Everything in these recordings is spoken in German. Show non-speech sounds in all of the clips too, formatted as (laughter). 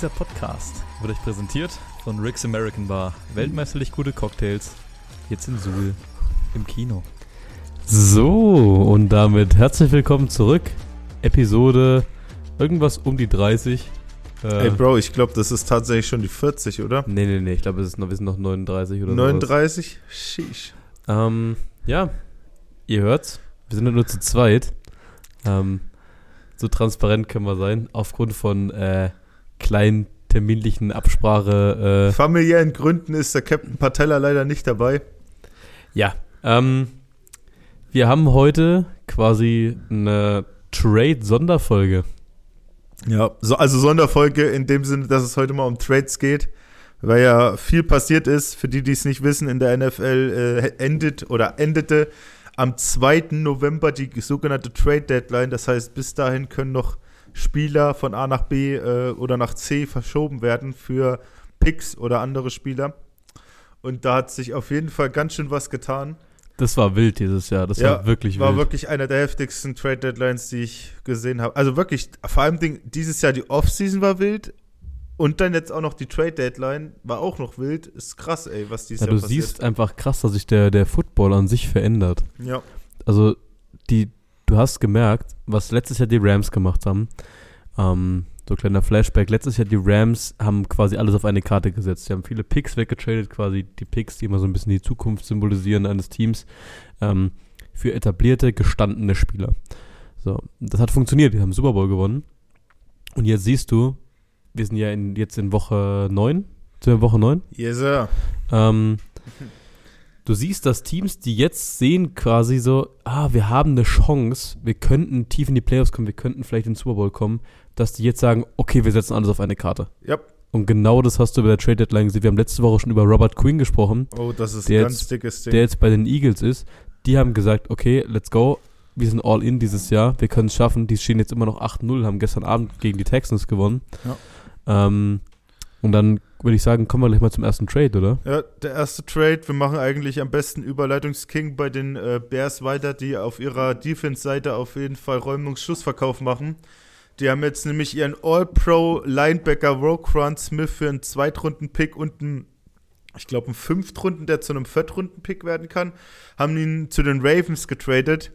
Dieser Podcast wird euch präsentiert von Rick's American Bar. Weltmeisterlich gute Cocktails. Jetzt in Suhl im Kino. So, und damit herzlich willkommen zurück. Episode irgendwas um die 30. Äh, Ey, Bro, ich glaube, das ist tatsächlich schon die 40, oder? Nee, nee, nee, ich glaube, wir sind noch 39 oder so. 39? Sheesh. Ähm, ja, ihr hört's. Wir sind nur zu zweit. Ähm, so transparent können wir sein, aufgrund von äh, kleinen terminlichen Absprache. Äh, Familiären Gründen ist der Captain Patella leider nicht dabei. Ja, ähm, wir haben heute quasi eine Trade-Sonderfolge. Ja, so, also Sonderfolge in dem Sinne, dass es heute mal um Trades geht, weil ja viel passiert ist. Für die, die es nicht wissen, in der NFL äh, endet oder endete am 2. November die sogenannte Trade Deadline. Das heißt, bis dahin können noch Spieler von A nach B äh, oder nach C verschoben werden für Picks oder andere Spieler. Und da hat sich auf jeden Fall ganz schön was getan. Das war wild dieses Jahr. Das ja, war wirklich wild. War wirklich einer der heftigsten Trade Deadlines, die ich gesehen habe. Also wirklich, vor allem dieses Jahr die Offseason war wild. Und dann jetzt auch noch die Trade Deadline war auch noch wild. Ist krass, ey, was dieses ja, Jahr passiert. Du siehst einfach krass, dass sich der, der Football an sich verändert. Ja. Also, die, du hast gemerkt, was letztes Jahr die Rams gemacht haben. Ähm, so kleiner Flashback. Letztes Jahr die Rams haben quasi alles auf eine Karte gesetzt. Sie haben viele Picks weggetradet, quasi die Picks, die immer so ein bisschen die Zukunft symbolisieren eines Teams, ähm, für etablierte, gestandene Spieler. So, das hat funktioniert. Die haben Super Bowl gewonnen. Und jetzt siehst du, wir sind ja in, jetzt in Woche 9. Sind wir Woche 9? Yes, sir. Ähm, (laughs) du siehst, dass Teams, die jetzt sehen quasi so, ah, wir haben eine Chance, wir könnten tief in die Playoffs kommen, wir könnten vielleicht in den Super Bowl kommen, dass die jetzt sagen, okay, wir setzen alles auf eine Karte. Ja. Und genau das hast du bei der Trade Deadline gesehen. Wir haben letzte Woche schon über Robert Quinn gesprochen. Oh, das ist ein ganz dickes Ding. Der jetzt bei den Eagles ist. Die haben gesagt, okay, let's go. Wir sind all in dieses Jahr. Wir können es schaffen. Die stehen jetzt immer noch 8-0, haben gestern Abend gegen die Texans gewonnen. Ja. Ähm, und dann würde ich sagen, kommen wir gleich mal zum ersten Trade, oder? Ja, der erste Trade. Wir machen eigentlich am besten Überleitungsking bei den äh, Bears weiter, die auf ihrer Defense-Seite auf jeden Fall Räumungsschlussverkauf machen. Die haben jetzt nämlich ihren All-Pro-Linebacker Roquan Smith für einen Zweitrunden-Pick und einen, ich glaube, einen Fünftrunden, der zu einem Viertrunden-Pick werden kann, haben ihn zu den Ravens getradet.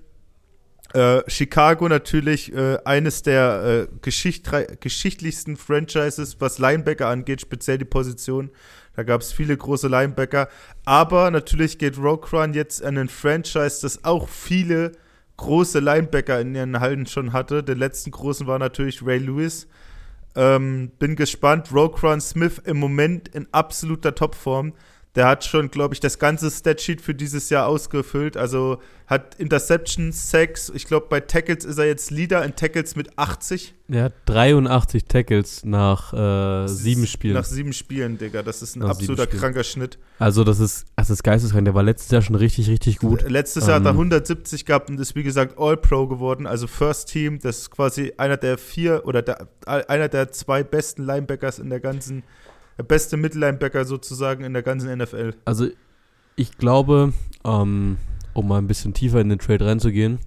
Äh, Chicago natürlich äh, eines der äh, geschicht geschichtlichsten Franchises, was Linebacker angeht, speziell die Position. Da gab es viele große Linebacker. Aber natürlich geht Roquan jetzt an ein Franchise, das auch viele große Linebacker in ihren Hallen schon hatte. Den letzten großen war natürlich Ray Lewis. Ähm, bin gespannt. Roquan Smith im Moment in absoluter Topform. Der hat schon, glaube ich, das ganze Statsheet für dieses Jahr ausgefüllt. Also hat Interceptions, Sacks. Ich glaube, bei Tackles ist er jetzt Leader in Tackles mit 80. Er hat 83 Tackles nach äh, sieben Spielen. Nach sieben Spielen, Digga. Das ist ein nach absoluter kranker Schnitt. Also, das ist, das ist geisteskrank. Der war letztes Jahr schon richtig, richtig gut. Letztes Jahr hat er 170 ähm, gehabt und ist, wie gesagt, All-Pro geworden. Also First Team. Das ist quasi einer der vier oder der, einer der zwei besten Linebackers in der ganzen der beste Mittellinebacker sozusagen in der ganzen NFL. Also ich glaube, ähm, um mal ein bisschen tiefer in den Trade reinzugehen,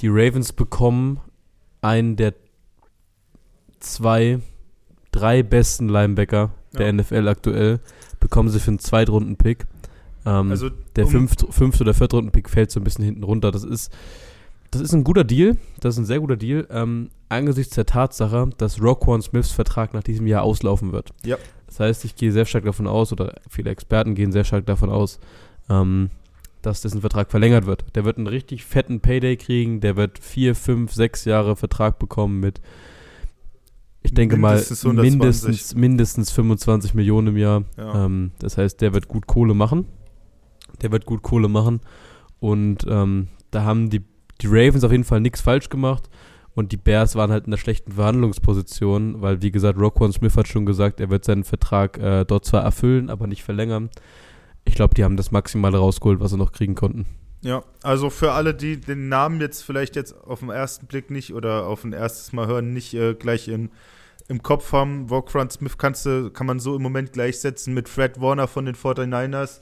die Ravens bekommen einen der zwei, drei besten Linebacker der ja. NFL aktuell, bekommen sie für einen Zweitrunden-Pick. Ähm, also, der um fünfte, fünfte oder vierte Runden-Pick fällt so ein bisschen hinten runter. Das ist das ist ein guter Deal, das ist ein sehr guter Deal, ähm, angesichts der Tatsache, dass Roquan Smiths Vertrag nach diesem Jahr auslaufen wird. Ja. Das heißt, ich gehe sehr stark davon aus, oder viele Experten gehen sehr stark davon aus, ähm, dass dessen Vertrag verlängert wird. Der wird einen richtig fetten Payday kriegen, der wird vier, fünf, sechs Jahre Vertrag bekommen mit, ich denke mindestens mal, mindestens, mindestens 25 Millionen im Jahr. Ja. Ähm, das heißt, der wird gut Kohle machen. Der wird gut Kohle machen. Und ähm, da haben die die Ravens auf jeden Fall nichts falsch gemacht. Und die Bears waren halt in einer schlechten Verhandlungsposition, weil, wie gesagt, Roquan Smith hat schon gesagt, er wird seinen Vertrag äh, dort zwar erfüllen, aber nicht verlängern. Ich glaube, die haben das Maximale rausgeholt, was sie noch kriegen konnten. Ja, also für alle, die den Namen jetzt vielleicht jetzt auf den ersten Blick nicht oder auf ein erstes Mal hören, nicht äh, gleich in, im Kopf haben, Roquan Smith kannst du, kann man so im Moment gleichsetzen mit Fred Warner von den 49ers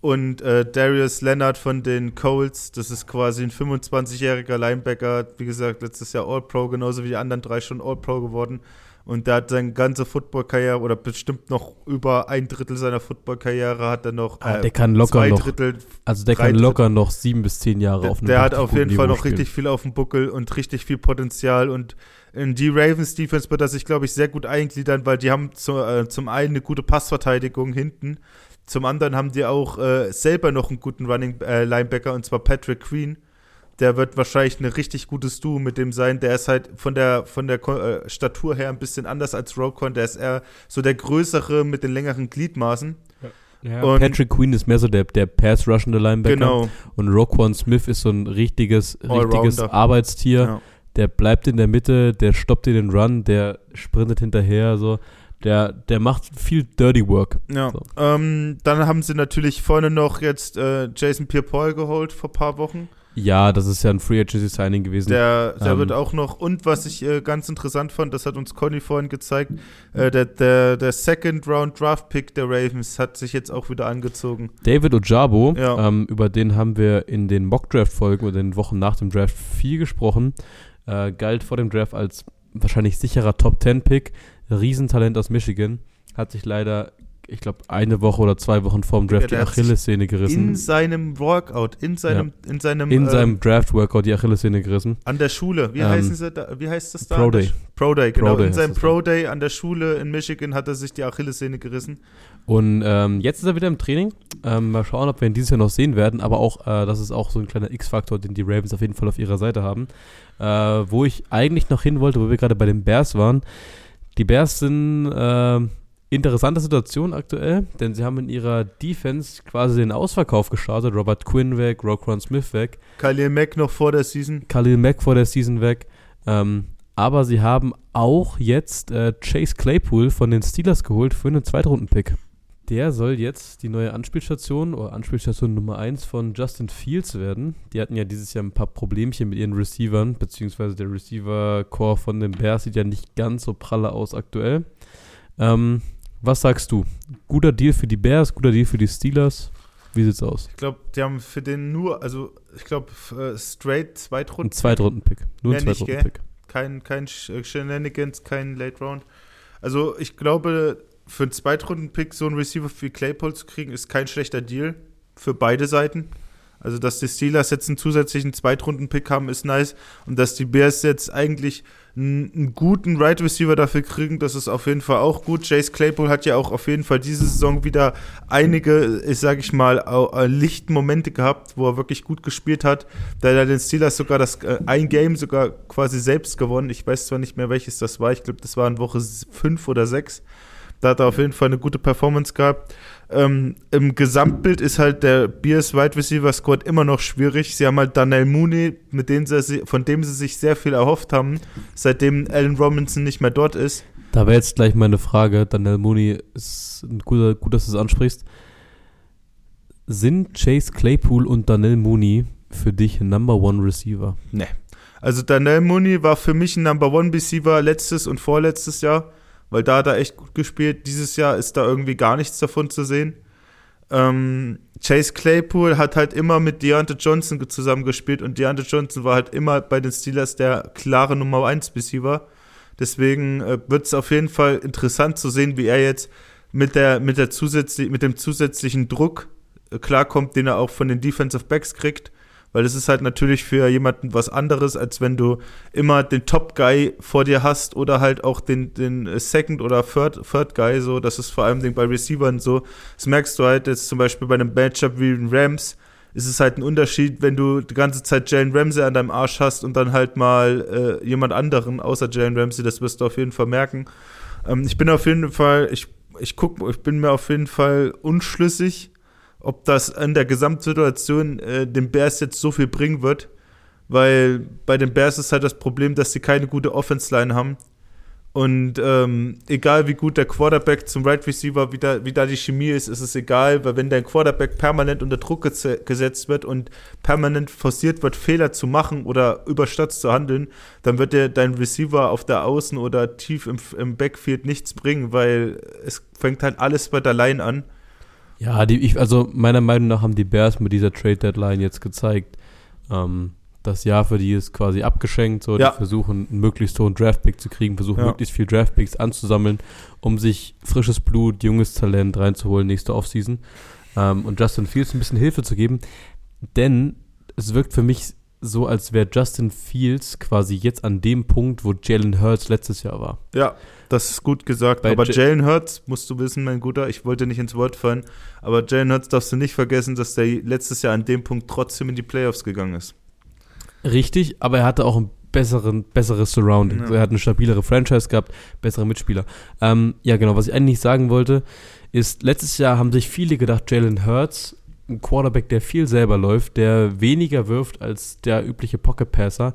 und äh, Darius Leonard von den Colts, das ist quasi ein 25-jähriger Linebacker, wie gesagt, letztes Jahr All-Pro, genauso wie die anderen drei schon All-Pro geworden. Und der hat seine ganze Football-Karriere oder bestimmt noch über ein Drittel seiner Football-Karriere hat er noch. Ah, der kann locker zwei noch- Drittel. Also der kann locker noch sieben bis zehn Jahre auf Der, einem der hat auf jeden guten Fall Niveau noch richtig viel auf dem Buckel und richtig viel Potenzial. Und in die Ravens Defense wird er sich, glaube ich, sehr gut eingliedern, weil die haben zu, äh, zum einen eine gute Passverteidigung hinten. Zum anderen haben die auch äh, selber noch einen guten Running äh, Linebacker und zwar Patrick Queen. Der wird wahrscheinlich ein richtig gutes Duo mit dem sein. Der ist halt von der, von der äh, Statur her ein bisschen anders als Rokon. Der ist eher so der größere mit den längeren Gliedmaßen. Ja, Und- Patrick Queen ist mehr so der, der Pass-rushende Linebacker. Genau. Und Roquan Smith ist so ein richtiges, richtiges. Arbeitstier. Ja. Der bleibt in der Mitte, der stoppt in den Run, der sprintet hinterher, so. Der, der macht viel Dirty Work. Ja, So. ähm, dann haben sie natürlich vorne noch jetzt äh, Jason Pierre-Paul geholt vor ein paar Wochen. Ja, das ist ja ein Free Agency Signing gewesen. Der, der Ähm, wird auch noch, und was ich äh, ganz interessant fand, das hat uns Conny vorhin gezeigt, äh, der, der, der Second Round Draft Pick der Ravens hat sich jetzt auch wieder angezogen. David Ojabo, Ja. ähm, über den haben wir in den Mock-Draft-Folgen oder den Wochen nach dem Draft viel gesprochen. Äh, galt vor dem Draft als wahrscheinlich sicherer Top-10-Pick. Riesentalent aus Michigan. Hat sich leider, ich glaube, eine Woche oder zwei Wochen vorm Draft Ja, die Achillessehne gerissen. In seinem Workout, in seinem, in seinem, in äh, seinem Draft-Workout die Achillessehne gerissen. an der Schule. Wie Ähm, heißen sie da? Wie heißt das da? Pro Day. Pro Day, genau. Pro Day in seinem Pro Day an der Schule in Michigan hat er sich die Achillessehne gerissen. Und ähm, jetzt ist er wieder im Training. Ähm, mal schauen, ob wir ihn dieses Jahr noch sehen werden. Aber auch, äh, das ist auch so ein kleiner X-Faktor, den die Ravens auf jeden Fall auf ihrer Seite haben. Äh, wo ich eigentlich noch hin wollte, wo wir gerade bei den Bears waren. Die Bears sind äh, interessante Situation aktuell, denn sie haben in ihrer Defense quasi den Ausverkauf gestartet. Robert Quinn weg, Roquan Smith weg, Khalil Mack noch vor der Season. Khalil Mack vor der Season weg. Ähm, aber sie haben auch jetzt äh, Chase Claypool von den Steelers geholt für einen Zweitrunden-Pick. Der soll jetzt die neue Anspielstation oder Anspielstation Nummer 1 von Justin Fields werden. Die hatten ja dieses Jahr ein paar Problemchen mit ihren Receivern, beziehungsweise der Receiver-Core von den Bears sieht ja nicht ganz so pralle aus aktuell. Ähm, was sagst du? Guter Deal für die Bears, guter Deal für die Steelers? Wie sieht's aus? Ich glaube, die haben für den nur, also ich glaube, äh, straight Ein Zweitrunden. Zweitrunden-Pick. Nur ein Zweitrunden-Pick. kein, kein äh, Shenanigans, kein Late Round. Also ich glaube, für einen Zweitrunden-Pick so einen Receiver wie Claypool zu kriegen, ist kein schlechter Deal für beide Seiten. Also dass die Steelers jetzt einen zusätzlichen Zweitrunden-Pick haben, ist nice. Und dass die Bears jetzt eigentlich einen, guten Right Receiver dafür kriegen, das ist auf jeden Fall auch gut. Chase Claypool hat ja auch auf jeden Fall diese Saison wieder einige, ich sage ich mal, äh, Lichtmomente gehabt, wo er wirklich gut gespielt hat. Da hat er den Steelers sogar das äh, ein Game sogar quasi selbst gewonnen. Ich weiß zwar nicht mehr, welches das war. Ich glaube, das war in Woche 5 oder 6. Da hat er auf jeden Fall eine gute Performance gehabt. Ähm, Im Gesamtbild ist halt der Bears Wide Receiver Squad immer noch schwierig. Sie haben halt Daniel Mooney, mit dem sie, si- von dem sie sich sehr viel erhofft haben, seitdem Allen Robinson nicht mehr dort ist. Da wäre jetzt gleich meine Frage, Daniel Mooney, ist ein guter, gut, dass du es ansprichst. Sind Chase Claypool und Daniel Mooney für dich Number One Receiver? Also Daniel Mooney war für mich ein Number One Receiver letztes und vorletztes Jahr, weil da hat er echt gut gespielt. Dieses Jahr ist da irgendwie gar nichts davon zu sehen. Ähm, Chase Claypool hat halt immer mit Deontay Johnson zusammengespielt und Deontay Johnson war halt immer bei den Steelers der klare Nummer 1 Receiver. Deswegen äh, wird es auf jeden Fall interessant zu sehen, wie er jetzt mit, der, mit, der zusätzlich, mit dem zusätzlichen Druck äh, klarkommt, den er auch von den Defensive Backs kriegt. Weil es ist halt natürlich für jemanden was anderes, als wenn du immer den Top-Guy vor dir hast oder halt auch den, den äh, Second- oder Third, Third Guy. So, das ist vor allem bei Receivern so. Das merkst du halt jetzt zum Beispiel bei einem Matchup wie den Rams. Ist es halt ein Unterschied, wenn du die ganze Zeit Jalen Ramsey an deinem Arsch hast und dann halt mal äh, jemand anderen außer Jalen Ramsey. Das wirst du auf jeden Fall merken. Ähm, ich bin auf jeden Fall, ich, ich guck, ich bin mir auf jeden Fall unschlüssig, ob das in der Gesamtsituation äh, den Bears jetzt so viel bringen wird, weil bei den Bears ist halt das Problem, dass sie keine gute Offense-Line haben. Und ähm, egal wie gut der Quarterback zum Right Receiver, wie da, wie da die Chemie ist, ist es egal, weil wenn dein Quarterback permanent unter Druck geze- gesetzt wird und permanent forciert wird, Fehler zu machen oder überstürzt zu handeln, dann wird dir dein Receiver auf der Außen oder tief im, im Backfield nichts bringen, weil es fängt halt alles bei der Line an. Ja, die, ich, also meiner Meinung nach haben die Bears mit dieser Trade Deadline jetzt gezeigt, ähm, das Jahr für die ist quasi abgeschenkt. So, Ja. die versuchen, einen möglichst hohen Draftpick zu kriegen, versuchen, Ja. möglichst viel Draftpicks anzusammeln, um sich frisches Blut, junges Talent reinzuholen nächste Offseason. Ähm, und Justin Fields ein bisschen Hilfe zu geben. Denn es wirkt für mich so, als wäre Justin Fields quasi jetzt an dem Punkt, wo Jalen Hurts letztes Jahr war. Ja, das ist gut gesagt. Bei aber Ja- Jalen Hurts, musst du wissen, mein Guter, ich wollte nicht ins Wort fallen, aber Jalen Hurts darfst du nicht vergessen, dass der letztes Jahr an dem Punkt trotzdem in die Playoffs gegangen ist. Richtig, aber er hatte auch ein besseren, besseres Surrounding. Ja. Er hat eine stabilere Franchise gehabt, bessere Mitspieler. Ähm, ja, genau, was ich eigentlich sagen wollte, ist, letztes Jahr haben sich viele gedacht, Jalen Hurts, ein Quarterback, der viel selber läuft, der weniger wirft als der übliche Pocket-Passer,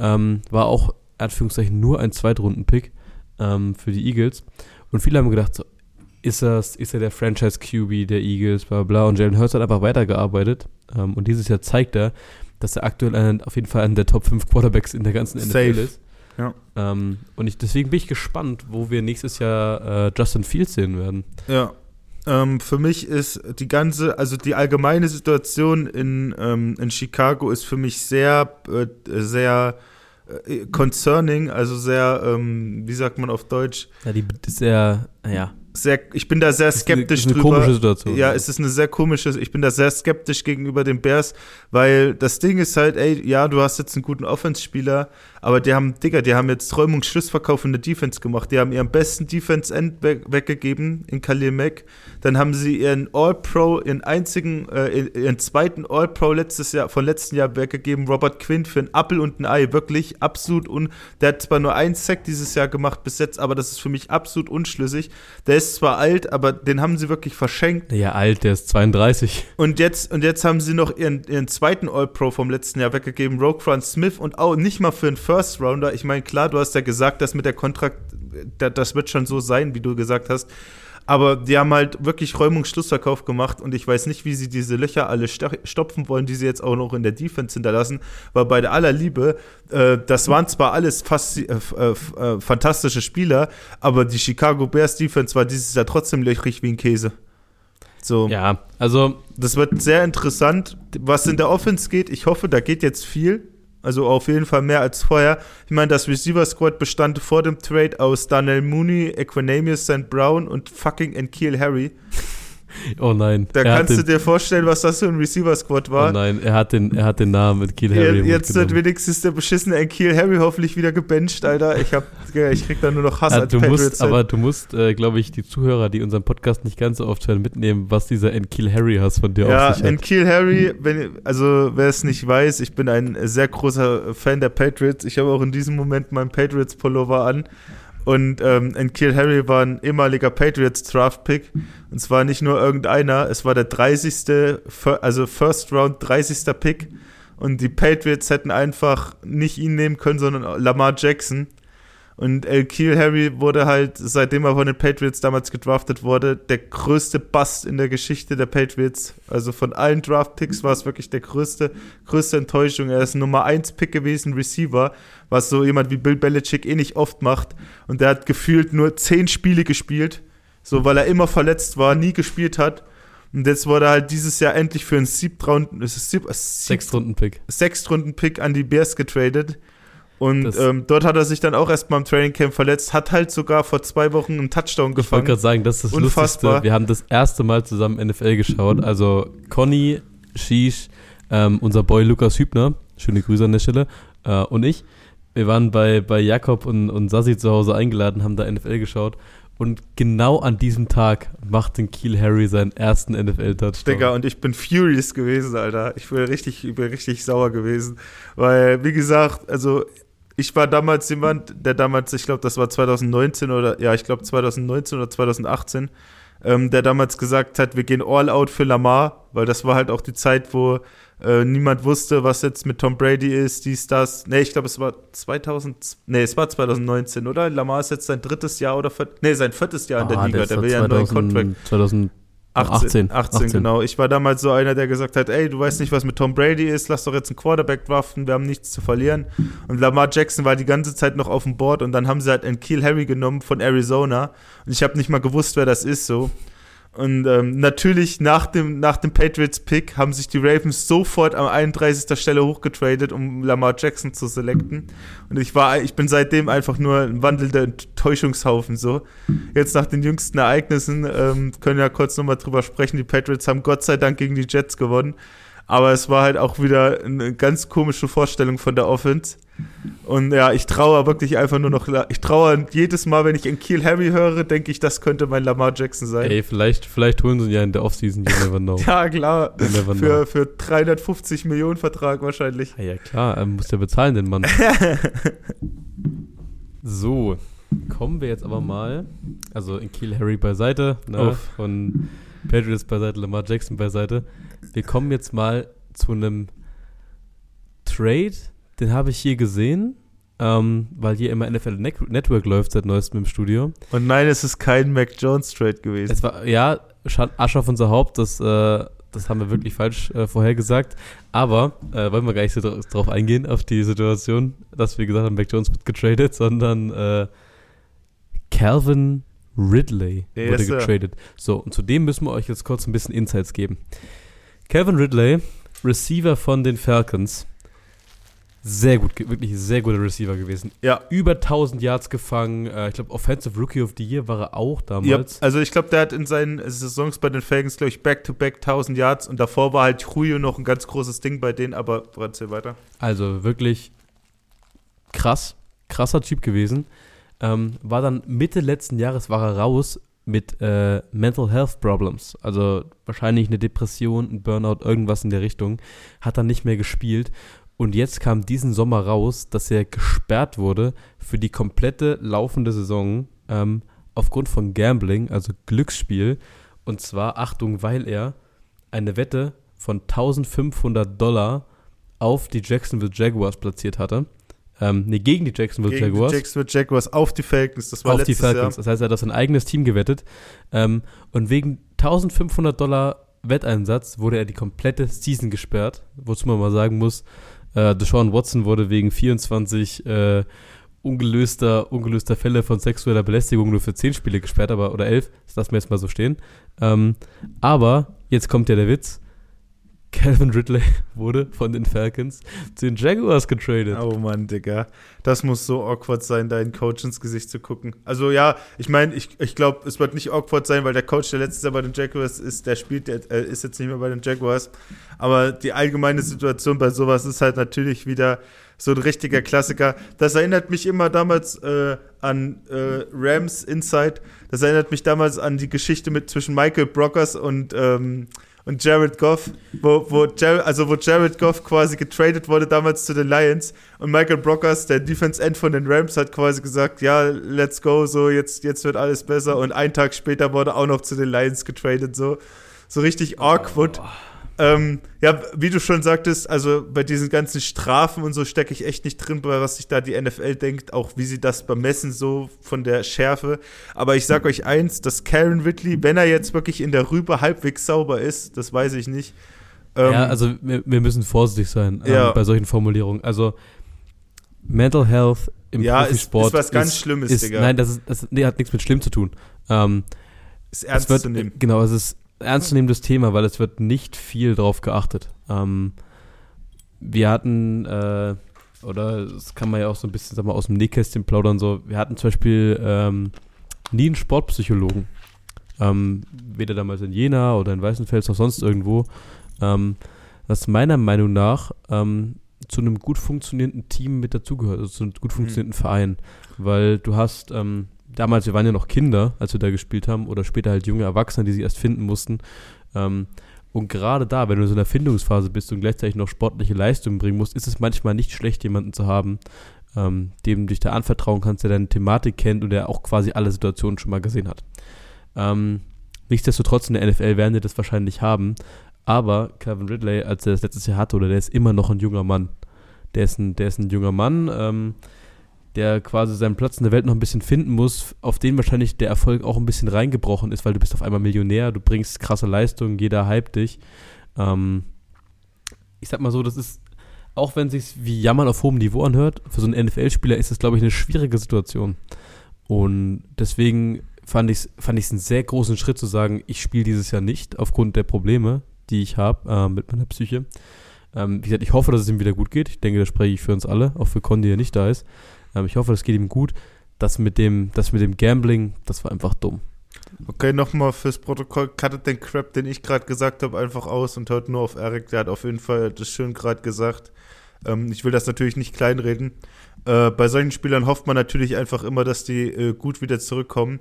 ähm, war auch, Anführungszeichen, nur ein Zweitrunden-Pick ähm, für die Eagles. Und viele haben gedacht, so, ist, das, ist er der Franchise-QB der Eagles, bla bla. Und Jalen Hurts hat einfach weitergearbeitet. Ähm, und dieses Jahr zeigt er, dass er aktuell ein, auf jeden Fall einer der Top 5 Quarterbacks in der ganzen Safe. NFL ist. Ja. Ähm, und ich, deswegen bin ich gespannt, wo wir nächstes Jahr äh, Justin Fields sehen werden. Ja. Ähm, für mich ist die ganze, also die allgemeine Situation in, ähm, in Chicago ist für mich sehr, äh, sehr concerning, also sehr, ähm, wie sagt man auf Deutsch, Ja, die sehr, naja, sehr, ich bin da sehr ist eine, skeptisch ist eine drüber. Situation. Ja, es ist eine sehr komische, ich bin da sehr skeptisch gegenüber den Bears, weil das Ding ist halt, ey, ja, du hast jetzt einen guten Offense-Spieler, aber die haben, Digga, die haben jetzt Räumungsschlussverkauf in der Defense gemacht. Die haben ihren besten Defense-End weg, weggegeben in Khalil Mack. Dann haben sie ihren All-Pro, ihren einzigen, äh, ihren zweiten All-Pro letztes Jahr, von letzten Jahr weggegeben, Robert Quinn, für einen Appel und ein Ei. Wirklich absolut un, der hat zwar nur einen Sack dieses Jahr gemacht bis jetzt, aber das ist für mich absolut unschlüssig. Der ist zwar alt, aber den haben sie wirklich verschenkt. ja, alt, der ist 32. Und jetzt, und jetzt haben sie noch ihren, ihren zweiten All-Pro vom letzten Jahr weggegeben, Roquan Smith, und auch nicht mal für einen First-Rounder. Ich meine, klar, du hast ja gesagt, dass mit der Kontrakt, da- das wird schon so sein, wie du gesagt hast. Aber die haben halt wirklich Räumungsschlussverkauf gemacht und ich weiß nicht, wie sie diese Löcher alle stopfen wollen, die sie jetzt auch noch in der Defense hinterlassen. Weil bei der aller Liebe, äh, das waren zwar alles fast äh, äh, äh, fantastische Spieler, aber die Chicago Bears Defense war dieses Jahr trotzdem löchrig wie ein Käse. So. Ja, also, Das wird sehr interessant, was in der Offense geht. Ich hoffe, da geht jetzt viel. Also auf jeden Fall mehr als vorher. Ich meine, das Receiver Squad bestand vor dem Trade aus Daniel Mooney, Equinemius St. Brown und fucking Enkeel Harry. Oh nein. Da er kannst du dir vorstellen, was das für ein Receiver Squad Oh war. nein, er hat den, er hat den Namen mit Kiel Harry. Mund jetzt wird wenigstens der beschissene Enkeel Harry hoffentlich wieder gebencht, Alter. Ich hab, ja, ich krieg da nur noch Hass Ja, als du Patriots. musst, aber du musst, äh, glaube ich, die Zuhörer, die unseren Podcast nicht ganz so oft hören, mitnehmen, was dieser Enkeel Harry Hass von dir Ja, auf sich hat. Enkeel Harry, wenn, also wer es nicht weiß, ich bin ein sehr großer Fan der Patriots. Ich habe auch in diesem Moment meinen Patriots-Pullover an. Und ähm, Enkeel Harry war ein ehemaliger Patriots-Draft-Pick. Und zwar nicht nur irgendeiner, es war der 30. Fir- also First Round 30. Pick. Und die Patriots hätten einfach nicht ihn nehmen können, sondern Lamar Jackson. Und El Kiel Harry wurde halt, seitdem er von den Patriots damals gedraftet wurde, der größte Bust in der Geschichte der Patriots. Also von allen Draft-Picks war es wirklich der größte, größte Enttäuschung. Er ist ein Nummer 1 Pick gewesen, Receiver, was so jemand wie Bill Belichick eh nicht oft macht. Und der hat gefühlt nur 10 Spiele gespielt, so weil er immer verletzt war, nie gespielt hat. Und jetzt wurde er halt dieses Jahr endlich für einen Siebtrunden, Sieb, Sieb, Sechstrunden-Pick. Sechstrunden-Pick an die Bears getradet. Und ähm, dort hat er sich dann auch erstmal im Training Camp verletzt, hat halt sogar vor zwei Wochen einen Touchdown Ich wollte gefangen. gerade sagen, das ist das Unfassbar. Lustigste. Wir haben das erste Mal zusammen NFL geschaut. Also Conny, Shish, ähm, unser Boy Lukas Hübner, schöne Grüße an der Stelle, äh, und ich. Wir waren bei, bei Jakob und, und Sassi zu Hause eingeladen, haben da NFL geschaut. Und genau an diesem Tag macht den Kiel Harry seinen ersten NFL-Touchdown. Digga, und ich bin furious gewesen, Alter. Ich bin richtig, ich bin richtig sauer gewesen. Weil, wie gesagt, also ich war damals jemand, der damals, ich glaube, das war 2019 oder, ja, ich glaube 2019 oder 2018, ähm, der damals gesagt hat, wir gehen all out für Lamar, weil das war halt auch die Zeit, wo äh, niemand wusste, was jetzt mit Tom Brady ist, dies, das. Nee, ich glaube, es war 2000, nee, es war 2019, oder? Lamar ist jetzt sein drittes Jahr oder, viert, nee, sein viertes Jahr in der Ah, Liga. Der will ja einen neuen Contract. 2000, 18, 18, 18, 18. genau. Ich war damals so einer, der gesagt hat, ey, du weißt nicht, was mit Tom Brady ist, lass doch jetzt einen Quarterback draften, wir haben nichts zu verlieren. Und Lamar Jackson war die ganze Zeit noch auf dem Board und dann haben sie halt einen Kiel Harry genommen von Arizona und ich habe nicht mal gewusst, wer das ist so. Und ähm, natürlich nach dem, nach dem Patriots-Pick haben sich die Ravens sofort am 31. Stelle hochgetradet, um Lamar Jackson zu selecten. Und ich war, ich bin seitdem einfach nur ein wandelnder Enttäuschungshaufen so. Jetzt nach den jüngsten Ereignissen ähm, können wir ja kurz nochmal drüber sprechen. Die Patriots haben Gott sei Dank gegen die Jets gewonnen. Aber es war halt auch wieder eine ganz komische Vorstellung von der Offense. Und ja, ich traue wirklich einfach nur noch. Ich traue jedes Mal, wenn ich in Kiel Harry höre, denke ich, das könnte mein Lamar Jackson sein. Ey, vielleicht, vielleicht holen sie ihn ja in der Offseason, you never know. (laughs) ja, klar. Für, für 350 Millionen Vertrag wahrscheinlich. Ja, ja klar, er muss ja bezahlen, den Mann. (laughs) so, kommen wir jetzt aber mal. Also in Kiel Harry beiseite, ne, von Patriots beiseite, Lamar Jackson beiseite. Wir kommen jetzt mal zu einem Trade, den habe ich hier gesehen, ähm, weil hier immer NFL Network läuft seit neuestem im Studio. Und nein, es ist kein Mac Jones Trade gewesen. Es war, ja, Asche auf unser Haupt, das, äh, das haben wir wirklich falsch äh, vorhergesagt. Aber äh, wollen wir gar nicht so drauf eingehen, auf die Situation, dass wir gesagt haben, Mac Jones wird getradet, (laughs) sondern äh, Calvin Ridley yes, wurde getradet. So, und zu dem müssen wir euch jetzt kurz ein bisschen Insights geben. Calvin Ridley, Receiver von den Falcons, sehr gut, wirklich sehr guter Receiver gewesen. Ja. Über 1000 Yards gefangen. Äh, ich glaube, Offensive Rookie of the Year war er auch damals. Ja, also ich glaube, der hat in seinen Saisons bei den Falcons, glaube ich, back-to-back 1000 Yards und davor war halt Julio noch ein ganz großes Ding bei denen, aber erzähl weiter. Also wirklich krass, krasser Typ gewesen. Ähm, war dann Mitte letzten Jahres war er raus mit äh, Mental Health Problems, also wahrscheinlich eine Depression, ein Burnout, irgendwas in der Richtung, hat dann nicht mehr gespielt und jetzt kam diesen Sommer raus, dass er gesperrt wurde für die komplette laufende Saison ähm, aufgrund von Gambling, also Glücksspiel. Und zwar, Achtung, weil er eine Wette von 1500 Dollar auf die Jacksonville Jaguars platziert hatte. Ähm, nee, gegen die Jacksonville gegen Jaguars. Die Jacksonville Jaguars auf die Falcons, das war auf die Falcons. Jahr. Das heißt, er hat auf sein eigenes Team gewettet. Ähm, und wegen 1500 Dollar Wetteinsatz wurde er die komplette Season gesperrt. Wozu man mal sagen muss, äh, Deshaun Watson wurde wegen 24 äh, ungelöster, ungelöster Fälle von sexueller Belästigung nur für 10 Spiele gesperrt, aber oder 11, das lassen wir jetzt mal so stehen. Ähm, aber jetzt kommt ja der Witz. Calvin Ridley (laughs) wurde von den Falcons zu den Jaguars getradet. Oh Mann, Digga. Das muss so awkward sein, deinen Coach ins Gesicht zu gucken. Also ja, ich meine, ich, ich glaube, es wird nicht awkward sein, weil der Coach, der letztes Jahr bei den Jaguars ist, der spielt, der äh, ist jetzt nicht mehr bei den Jaguars. Aber die allgemeine Situation bei sowas ist halt natürlich wieder so ein richtiger Klassiker. Das erinnert mich immer damals äh, an äh, Rams Inside. Das erinnert mich damals an die Geschichte mit zwischen Michael Brockers und ähm, und Jared Goff, wo, wo, Jared, also wo Jared Goff quasi getradet wurde damals zu den Lions und Michael Brockers, der Defense End von den Rams, hat quasi gesagt, ja, let's go, so jetzt, jetzt wird alles besser und einen Tag später wurde auch noch zu den Lions getradet, so, so richtig awkward. Oh. Ähm, ja, wie du schon sagtest, also bei diesen ganzen Strafen und so stecke ich echt nicht drin, bei was sich da die NFL denkt, auch wie sie das bemessen, so von der Schärfe. Aber ich sag euch eins, dass Karen Ridley, wenn er jetzt wirklich in der Rübe halbwegs sauber ist, das weiß ich nicht. Ähm, ja, also wir, wir, müssen vorsichtig sein ähm, ja. bei solchen Formulierungen. Also Mental Health im ja, Profisport ist, ist was ganz ist, Schlimmes, ist, Digga. Nein, das, ist, das nee, hat nichts mit schlimm zu tun. Ähm, ist ernst wird, zu nehmen. Genau, es ist ernstzunehmendes Thema, weil es wird nicht viel drauf geachtet. Ähm, wir hatten, äh, oder das kann man ja auch so ein bisschen sag mal, aus dem Nähkästchen plaudern, so, wir hatten zum Beispiel ähm, nie einen Sportpsychologen. Ähm, weder damals in Jena oder in Weißenfels noch sonst irgendwo. Ähm, was meiner Meinung nach ähm, zu einem gut funktionierenden Team mit dazugehört, also zu einem gut funktionierenden mhm. Verein. Weil du hast, ähm, damals, wir waren ja noch Kinder, als wir da gespielt haben, oder später halt junge Erwachsene, die sich erst finden mussten. Ähm, und gerade da, wenn du in so einer Findungsphase bist und gleichzeitig noch sportliche Leistungen bringen musst, ist es manchmal nicht schlecht, jemanden zu haben, ähm, dem du dich da anvertrauen kannst, der deine Thematik kennt und der auch quasi alle Situationen schon mal gesehen hat. Ähm, nichtsdestotrotz in der NFL werden die das wahrscheinlich haben, aber Kevin Ridley, als er das letztes Jahr hatte, oder der ist immer noch ein junger Mann. Der ist ein, der ist ein junger Mann, ähm, der quasi seinen Platz in der Welt noch ein bisschen finden muss, auf den wahrscheinlich der Erfolg auch ein bisschen reingebrochen ist, weil du bist auf einmal Millionär, du bringst krasse Leistungen, jeder hype dich. Ähm, ich sag mal so, das ist, auch wenn es sich wie Jammern auf hohem Niveau anhört, für so einen NFL-Spieler ist das, glaube ich, eine schwierige Situation. Und deswegen fand ich es fand ich's einen sehr großen Schritt zu sagen, ich spiele dieses Jahr nicht aufgrund der Probleme, die ich habe äh, mit meiner Psyche. Ähm, wie gesagt, ich hoffe, dass es ihm wieder gut geht. Ich denke, das spreche ich für uns alle, auch für Condi, der nicht da ist. Ähm, ich hoffe, das geht ihm gut. Das mit dem, das mit dem Gambling, das war einfach dumm. Okay, nochmal fürs Protokoll, cuttet den Crap, den ich gerade gesagt habe, einfach aus und hört nur auf Eric. Der hat auf jeden Fall das schön gerade gesagt. Ähm, ich will das natürlich nicht kleinreden. Äh, bei solchen Spielern hofft man natürlich einfach immer, dass die äh, gut wieder zurückkommen.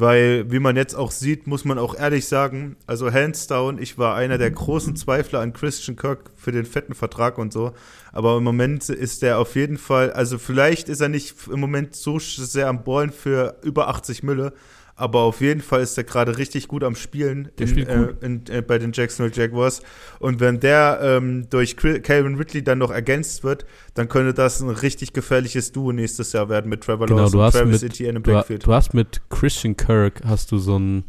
Weil, wie man jetzt auch sieht, muss man auch ehrlich sagen, also hands down, ich war einer der großen Zweifler an Christian Kirk für den fetten Vertrag und so. Aber im Moment ist der auf jeden Fall, also vielleicht ist er nicht im Moment so sehr am Ballen für über 80 Mülle, aber auf jeden Fall ist er gerade richtig gut am Spielen in, spielt äh, in, äh, bei den Jacksonville Jaguars. Und wenn der ähm, durch Calvin Ridley dann noch ergänzt wird, dann könnte das ein richtig gefährliches Duo nächstes Jahr werden mit Trevor Genau, Lawrence du und hast Travis mit- Etienne im Du, Backfield. du hast mit Christian Kirk hast du so einen,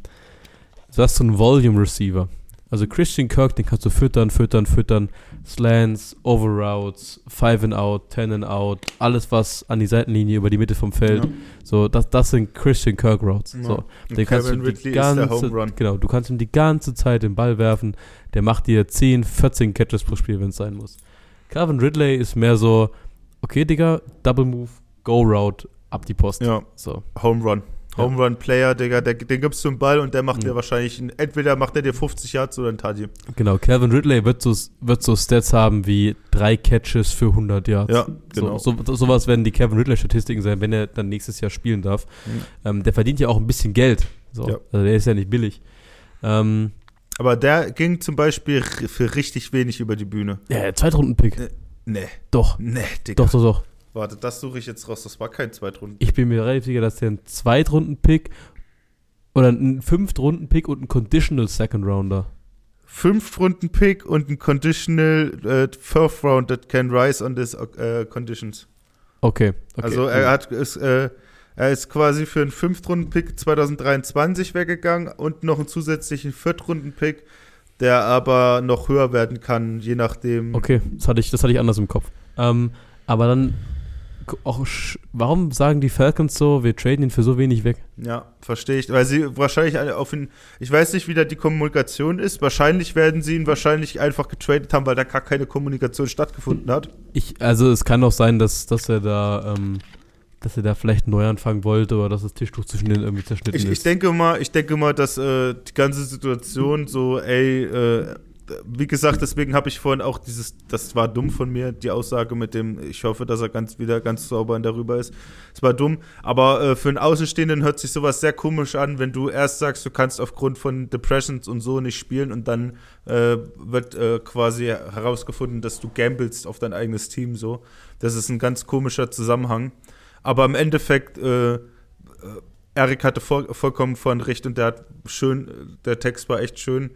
du hast so einen Volume Receiver. Also Christian Kirk, den kannst du füttern, füttern, füttern. Slants, Overroutes, Five and Out, Ten and Out, alles was an die Seitenlinie über die Mitte vom Feld. Ja. So, das, das sind Christian Kirk Routes. Ja. So, Und den kannst Calvin du die Ridley ganze, genau, du kannst ihm die ganze Zeit den Ball werfen. Der macht dir 10, 14 Catches pro Spiel, wenn es sein muss. Calvin Ridley ist mehr so, okay, Digga, Double Move, Go Route, ab die Post. Ja, So. Home Run. Home Run Player, Digga, der, den gibst du einen Ball und der macht dir wahrscheinlich, einen, entweder macht er dir 50 Yards oder ein Taddy. Genau, Calvin Ridley wird so, wird so Stats haben wie drei Catches für 100 Yards. Ja, genau. So, so, sowas werden die Kevin Ridley-Statistiken sein, wenn er dann nächstes Jahr spielen darf. Mhm. Ähm, der verdient ja auch ein bisschen Geld. So. Ja. Also der ist ja nicht billig. Ähm, Aber der ging zum Beispiel für richtig wenig über die Bühne. ja, Zweitrunden-Pick. Äh, Nee, Doch. nee, Digga. Doch, doch, doch. Warte, das suche ich jetzt raus. Das war kein Zweitrunden. Ich bin mir relativ sicher, dass der ein Zweitrunden-Pick oder ein Fünftrunden-Pick und ein Conditional Second Rounder. Fünf-Runden-Pick und ein Conditional äh, Fourth Round that can rise on this äh, conditions. Okay. okay. Also er hat ist, äh, er ist quasi für einen Fünftrunden-Pick 2023 weggegangen und noch einen zusätzlichen Viertrunden-Pick, der aber noch höher werden kann, je nachdem. Okay, das hatte ich, das hatte ich anders im Kopf. Ähm, aber dann auch, warum sagen die Falcons so, wir traden ihn für so wenig weg? Ja, verstehe ich. Weil sie wahrscheinlich alle auf ihn. Ich weiß nicht, wie da die Kommunikation ist. Wahrscheinlich werden sie ihn wahrscheinlich einfach getradet haben, weil da gar keine Kommunikation stattgefunden hat. Ich, also es kann auch sein, dass, dass er da, ähm, dass er da vielleicht neu anfangen wollte oder dass das Tischtuch zwischen denen irgendwie zerschnitten Ich, ist. ich denke mal, ich denke mal, dass äh, die ganze Situation so, ey, äh, wie gesagt, deswegen habe ich vorhin auch dieses, das war dumm von mir, die Aussage mit dem, ich hoffe, dass er ganz wieder ganz sauber darüber ist. Es war dumm, aber äh, für einen Außenstehenden hört sich sowas sehr komisch an, wenn du erst sagst, du kannst aufgrund von Depressions und so nicht spielen und dann äh, wird äh, quasi herausgefunden, dass du gamblest auf dein eigenes Team so. Das ist ein ganz komischer Zusammenhang. Aber im Endeffekt, äh, äh, Erik hatte voll, vollkommen von recht und der hat schön, äh, der Text war echt schön.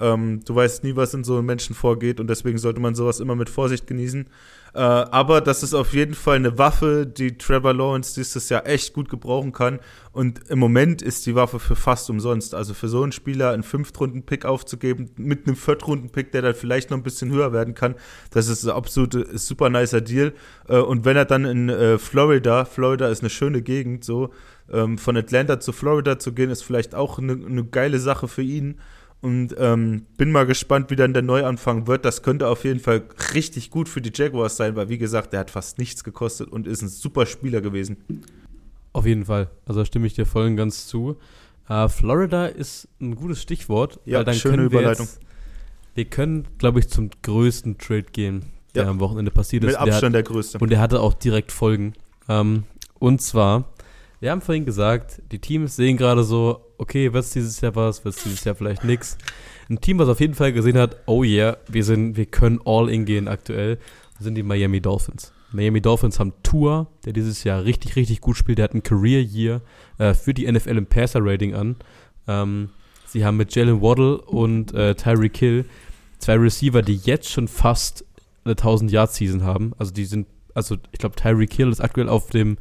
Ähm, du weißt nie, was in so einem Menschen vorgeht und deswegen sollte man sowas immer mit Vorsicht genießen. Äh, aber das ist auf jeden Fall eine Waffe, die Trevor Lawrence dieses Jahr echt gut gebrauchen kann. Und im Moment ist die Waffe für fast umsonst. Also für so einen Spieler einen Fünftrunden-Pick aufzugeben mit einem Viertrunden-Pick, der dann vielleicht noch ein bisschen höher werden kann, das ist ein absolute super nicer Deal. Äh, und wenn er dann in äh, Florida, Florida ist eine schöne Gegend, so ähm, von Atlanta zu Florida zu gehen, ist vielleicht auch eine, eine geile Sache für ihn. Und ähm, bin mal gespannt, wie dann der Neuanfang wird. Das könnte auf jeden Fall richtig gut für die Jaguars sein, weil wie gesagt, der hat fast nichts gekostet und ist ein super Spieler gewesen. Auf jeden Fall. Also da stimme ich dir voll und ganz zu. Äh, Florida ist ein gutes Stichwort. Ja, weil dann schöne können wir Überleitung. Jetzt, wir können, glaube ich, zum größten Trade gehen, der Ja. am Wochenende passiert ist. Mit Der hat, Abstand der größte. und der hatte auch direkt Folgen. Ähm, und zwar, wir haben vorhin gesagt, die Teams sehen gerade so, okay, wird es dieses Jahr was, wird es dieses Jahr vielleicht nix. Ein Team, was auf jeden Fall gesehen hat, oh yeah, wir sind, wir können all in gehen aktuell, sind die Miami Dolphins. Miami Dolphins haben Tour, der dieses Jahr richtig, richtig gut spielt. Der hat ein Career Year äh, für die NFL im Passer Rating an. Ähm, sie haben mit Jalen Waddle und äh, Tyreek Hill zwei Receiver, die jetzt schon fast eine 1000 Yard Season haben. Also die sind, also ich glaube Tyreek Hill ist aktuell auf dem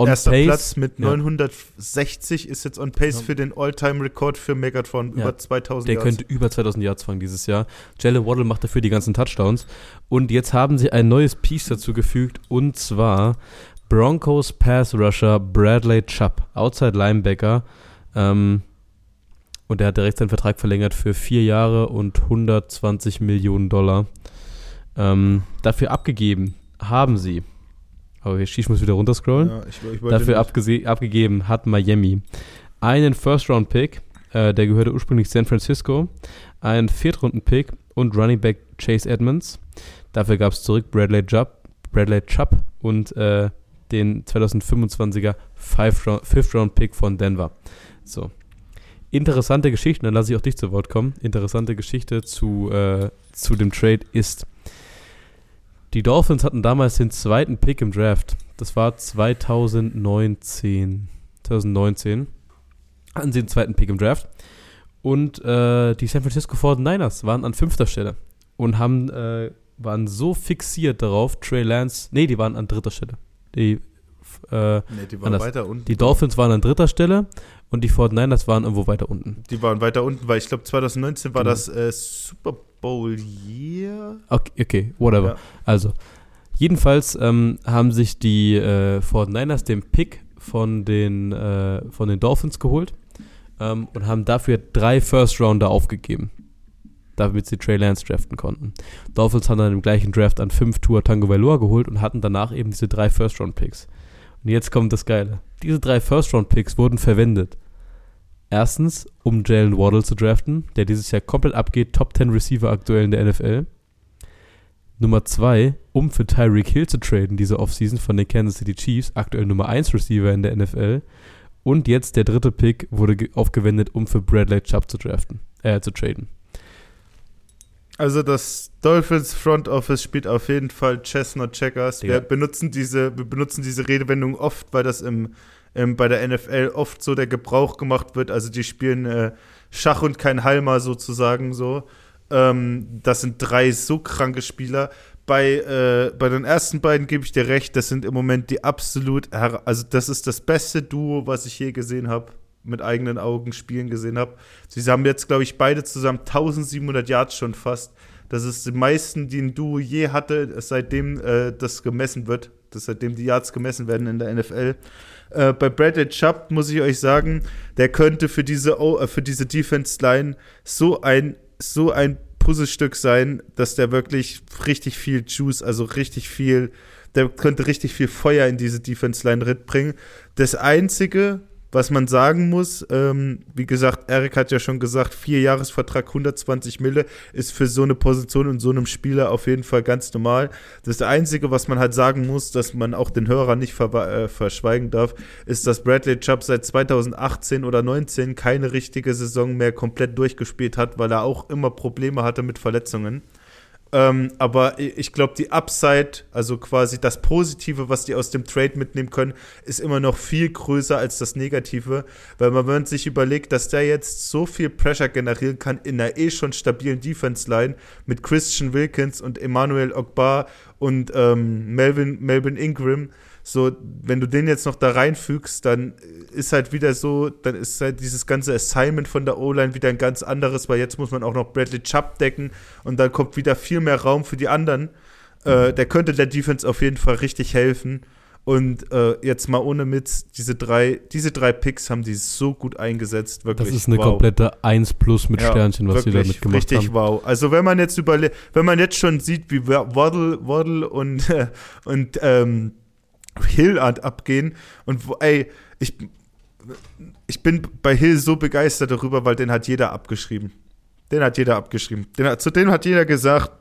On Erster Pace. Platz mit Ja. 960 ist jetzt on pace Ja. für den All-Time-Rekord für Megatron, Ja. über 2000 Der Yards. könnte über 2000 Yards fangen dieses Jahr. Jalen Waddle macht dafür die ganzen Touchdowns. Und jetzt haben sie ein neues Piece dazu gefügt und zwar Broncos Pass Rusher Bradley Chubb, Outside Linebacker. Ähm, und er hat direkt seinen Vertrag verlängert für vier Jahre und 120 Millionen Dollar. Ähm, dafür abgegeben haben sie. Aber ich muss wieder runterscrollen. Ja, ich, ich dafür abgegeben hat Miami einen First-Round-Pick, äh, der gehörte ursprünglich San Francisco, einen Viertrunden-Pick und Running Back Chase Edmonds. Dafür gab es zurück Bradley Chubb, Bradley Chubb und äh, den 2025er Fifth-Round-Pick von Denver. So. Interessante Geschichte, dann lasse ich auch dich zu Wort kommen. Interessante Geschichte zu, äh, zu dem Trade ist, die Dolphins hatten damals den zweiten Pick im Draft. Das war 2019. 2019 hatten sie den zweiten Pick im Draft. Und äh, die San Francisco 49ers waren an fünfter Stelle und haben, äh, waren so fixiert darauf, Trey Lance, nee, die waren an dritter Stelle. Die äh, nee, die waren weiter unten. Die Dolphins waren an dritter Stelle und die 49ers waren irgendwo weiter unten. Die waren weiter unten, weil ich glaube 2019 war genau. das äh, Super Bowl Year. Okay, okay whatever. Ja. Also, jedenfalls ähm, haben sich die äh, 49ers den Pick von den, äh, von den Dolphins geholt ähm, und haben dafür drei First-Rounder aufgegeben damit sie Trey Lance draften konnten. Dolphins haben dann im gleichen Draft an 5 Tour Tango Valor geholt und hatten danach eben diese drei First-Round-Picks. Und jetzt kommt das Geile. Diese drei First-Round-Picks wurden verwendet. Erstens, um Jalen Waddle zu draften, der dieses Jahr komplett abgeht, Top 10 Receiver aktuell in der NFL. Nummer zwei, um für Tyreek Hill zu traden, diese Offseason von den Kansas City Chiefs, aktuell Nummer 1 Receiver in der NFL. Und jetzt der dritte Pick wurde aufgewendet, um für Bradley Chubb zu draften, äh, zu traden. Also das Dolphins Front Office spielt auf jeden Fall Chestnut Checkers. Wir benutzen diese, wir benutzen diese Redewendung oft, weil das im, im, bei der NFL oft so der Gebrauch gemacht wird. Also die spielen äh, Schach und kein Halmer sozusagen so. Ähm, das sind drei so kranke Spieler. Bei, äh, bei den ersten beiden gebe ich dir recht, das sind im Moment die absolut, also das ist das beste Duo, was ich je gesehen habe mit eigenen Augen spielen gesehen habe. Sie haben jetzt, glaube ich, beide zusammen 1700 Yards schon fast. Das ist die meisten, die ein Duo je hatte, seitdem äh, das gemessen wird, dass seitdem die Yards gemessen werden in der NFL. Äh, bei Bradley Chubb muss ich euch sagen, der könnte für diese, äh, für diese Defense Line so ein, so ein Puzzlestück sein, dass der wirklich richtig viel Juice, also richtig viel, der könnte richtig viel Feuer in diese Defense Line bringen. Das einzige, was man sagen muss, ähm, wie gesagt, Erik hat ja schon gesagt, vier Jahresvertrag 120 Mille ist für so eine Position und so einem Spieler auf jeden Fall ganz normal. Das Einzige, was man halt sagen muss, dass man auch den Hörer nicht äh, verschweigen darf, ist, dass Bradley Chubb seit 2018 oder 19 keine richtige Saison mehr komplett durchgespielt hat, weil er auch immer Probleme hatte mit Verletzungen. Ähm, aber ich glaube, die Upside, also quasi das Positive, was die aus dem Trade mitnehmen können, ist immer noch viel größer als das Negative, weil man, wenn sich überlegt, dass der jetzt so viel Pressure generieren kann in einer eh schon stabilen Defense-Line mit Christian Wilkins und Emmanuel Ogbar und ähm, Melvin, Melvin Ingram, so, wenn du den jetzt noch da reinfügst, dann ist halt wieder so, dann ist halt dieses ganze Assignment von der O-Line wieder ein ganz anderes, weil jetzt muss man auch noch Bradley Chubb decken und dann kommt wieder viel mehr Raum für die anderen. Äh, der könnte der Defense auf jeden Fall richtig helfen. Und äh, jetzt mal ohne Mitz, diese drei, diese drei Picks haben die so gut eingesetzt, wirklich. Das ist eine wow. komplette 1 plus mit ja, Sternchen, was sie damit gemacht richtig haben. Richtig wow. Also wenn man jetzt überlegt, wenn man jetzt schon sieht, wie Waddle, Waddle und, (laughs) und ähm, Hill abgehen. Und wo, ey, ich, ich bin bei Hill so begeistert darüber, weil den hat jeder abgeschrieben. Den hat jeder abgeschrieben. Den zu dem hat jeder gesagt,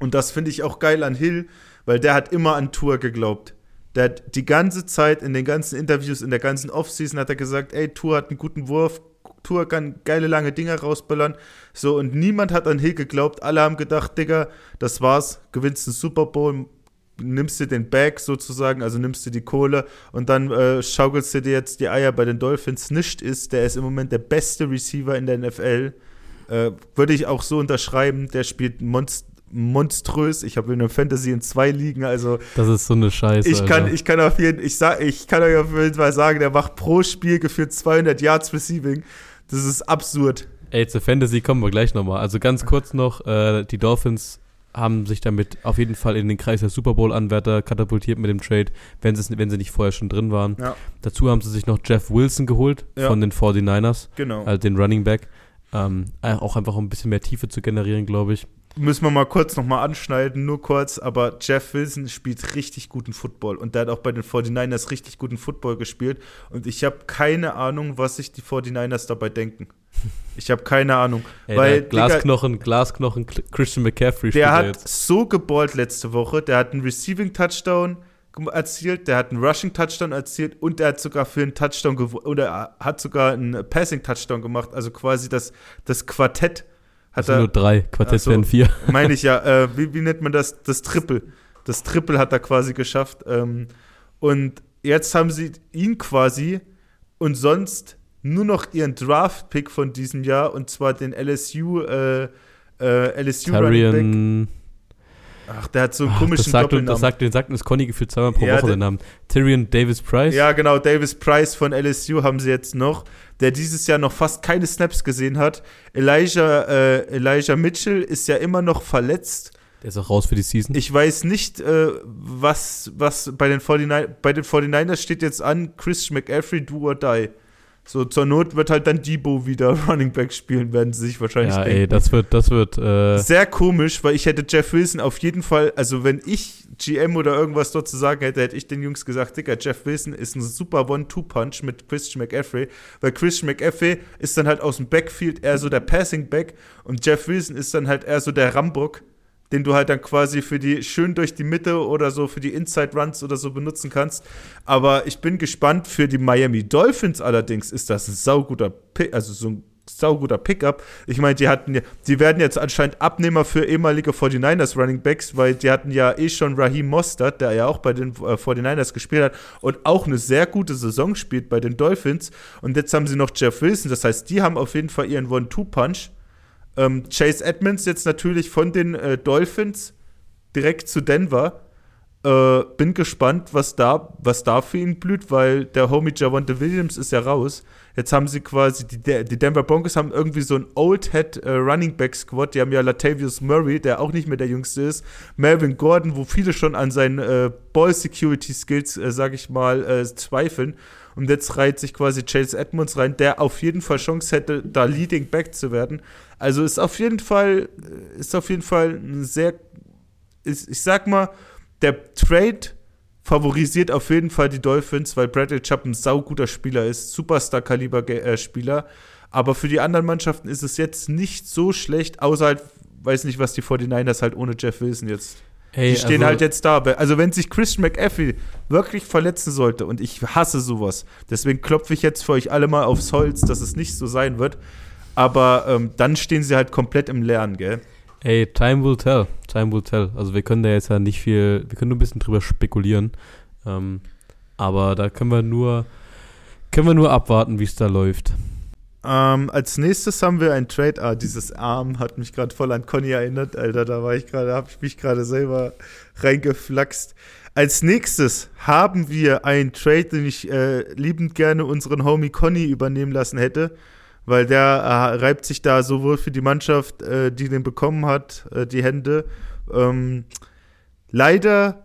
und das finde ich auch geil an Hill, weil der hat immer an Tour geglaubt. Der hat die ganze Zeit in den ganzen Interviews, in der ganzen Offseason hat er gesagt, ey, Tour hat einen guten Wurf, Tour kann geile lange Dinger rausballern. So, und niemand hat an Hill geglaubt. Alle haben gedacht, Digga, das war's, gewinnst einen Super Bowl, nimmst du den Bag sozusagen, also nimmst du die Kohle und dann äh, schaukelst du dir jetzt die Eier bei den Dolphins. Nicht ist, der ist im Moment der beste Receiver in der NFL. Äh, Würde ich auch so unterschreiben. Der spielt monst monströs. Ich habe in der Fantasy in zwei Ligen, also. Das ist so eine Scheiße. Ich kann, ich kann auf jeden, ich sag, ich kann euch auf jeden Fall sagen, der macht pro Spiel geführt 200 Yards Receiving. Das ist absurd. Ey, zur Fantasy kommen wir gleich nochmal. Also ganz kurz noch, äh, die Dolphins haben sich damit auf jeden Fall in den Kreis der Super Bowl-Anwärter katapultiert mit dem Trade, wenn, wenn sie nicht vorher schon drin waren. Ja. Dazu haben sie sich noch Jeff Wilson geholt Ja. von den 49ers, Genau. also den Running Back. Ähm, äh, auch einfach um ein bisschen mehr Tiefe zu generieren, glaube ich. Müssen wir mal kurz nochmal anschneiden, nur kurz, aber Jeff Wilson spielt richtig guten Football und der hat auch bei den 49ers richtig guten Football gespielt und ich habe keine Ahnung, was sich die 49ers dabei denken. Ich habe keine Ahnung. (laughs) Ey, Weil, Glasknochen, Glasknochen, Cl- Christian McCaffrey Der hat jetzt. so geballt letzte Woche. Der hat einen Receiving Touchdown gem- erzielt, der hat einen Rushing Touchdown erzielt und der hat sogar für einen Touchdown oder hat sogar einen Passing Touchdown gemacht. Also quasi das, das Quartett hat Das sind nur er, drei, Quartett so. werden vier. (laughs) meine ich ja, äh, (laughs) wie, wie nennt man das? Das Triple. Das Triple hat er quasi geschafft. Ähm, und jetzt haben sie ihn quasi und sonst nur noch ihren Draft-Pick von diesem Jahr und zwar den LSU, äh, äh, LSU Running Back. Ach, der hat so einen Ach, komischen das sagt, Doppelnamen. das sagt, den sagt uns Conny gefühlt zweimal pro Ja, Woche den Namen. Tyrion Davis Price. Ja, genau, Davis Price von LSU haben sie jetzt noch, der dieses Jahr noch fast keine Snaps gesehen hat. Elijah, äh, Elijah Mitchell ist ja immer noch verletzt. Der ist auch raus für die Season. Ich weiß nicht, äh, was, was bei den, 49, bei den 49ers steht jetzt an, Chris McCaffrey, do or die. So, zur Not wird halt dann Debo wieder (laughs) Running Back spielen, werden sie sich wahrscheinlich ja, denken. ey, das wird, das wird, äh, Sehr komisch, weil ich hätte Jeff Wilson auf jeden Fall, also wenn ich GM oder irgendwas dort zu sagen hätte, hätte ich den Jungs gesagt, Digga, Jeff Wilson ist ein super One-Two-Punch mit Christian McCaffrey, weil Christian McCaffrey ist dann halt aus dem Backfield eher so der Passing-Back und Jeff Wilson ist dann halt eher so der Rambock, den du halt dann quasi für die schön durch die Mitte oder so für die Inside-Runs oder so benutzen kannst. Aber ich bin gespannt, für die Miami Dolphins allerdings ist das ein sauguter Pick, also so ein sauguter Pickup. Ich meine, die hatten ja, die werden jetzt anscheinend Abnehmer für ehemalige 49ers Running Backs, weil die hatten ja eh schon Raheem Mostert, der ja auch bei den äh, 49ers gespielt hat und auch eine sehr gute Saison spielt bei den Dolphins. Und jetzt haben sie noch Jeff Wilson, das heißt, die haben auf jeden Fall ihren One-Two-Punch. Ähm, Chase Edmonds jetzt natürlich von den äh, Dolphins direkt zu Denver. Äh, bin gespannt, was da, was da für ihn blüht, weil der Homie Javante Williams ist ja raus. Jetzt haben sie quasi, die, die Denver Broncos haben irgendwie so ein Old Head äh, Running Back Squad. Die haben ja Latavius Murray, der auch nicht mehr der Jüngste ist. Melvin Gordon, wo viele schon an seinen äh, Ball Security Skills, äh, sag ich mal, äh, zweifeln. Und jetzt reiht sich quasi Chase Edmonds rein, der auf jeden Fall Chance hätte, da Leading Back zu werden. Also ist auf jeden Fall, äh, ist auf jeden Fall ein sehr, ist, ich sag mal, der Trade favorisiert auf jeden Fall die Dolphins, weil Bradley Chubb ein sauguter Spieler ist, Superstar-Kaliber-Spieler. Aber für die anderen Mannschaften ist es jetzt nicht so schlecht, außer halt, weiß nicht, was die 49ers halt ohne Jeff Wilson jetzt. Ey, Die stehen also, halt jetzt da. Also, wenn sich Christian McAfee wirklich verletzen sollte, und ich hasse sowas, deswegen klopfe ich jetzt für euch alle mal aufs Holz, dass es nicht so sein wird. Aber ähm, dann stehen sie halt komplett im Lernen, gell? Ey, time will tell. Time will tell. Also wir können da jetzt ja nicht viel, wir können nur ein bisschen drüber spekulieren. Ähm, aber da können wir nur, können wir nur abwarten, wie es da läuft. Ähm, als nächstes haben wir ein Trade. Ah, dieses Arm hat mich gerade voll an Conny erinnert, Alter. Da war ich gerade, habe ich mich gerade selber reingeflaxt. Als nächstes haben wir einen Trade, den ich äh, liebend gerne unseren Homie Conny übernehmen lassen hätte, weil der äh, reibt sich da sowohl für die Mannschaft, äh, die den bekommen hat, äh, die Hände. Ähm, leider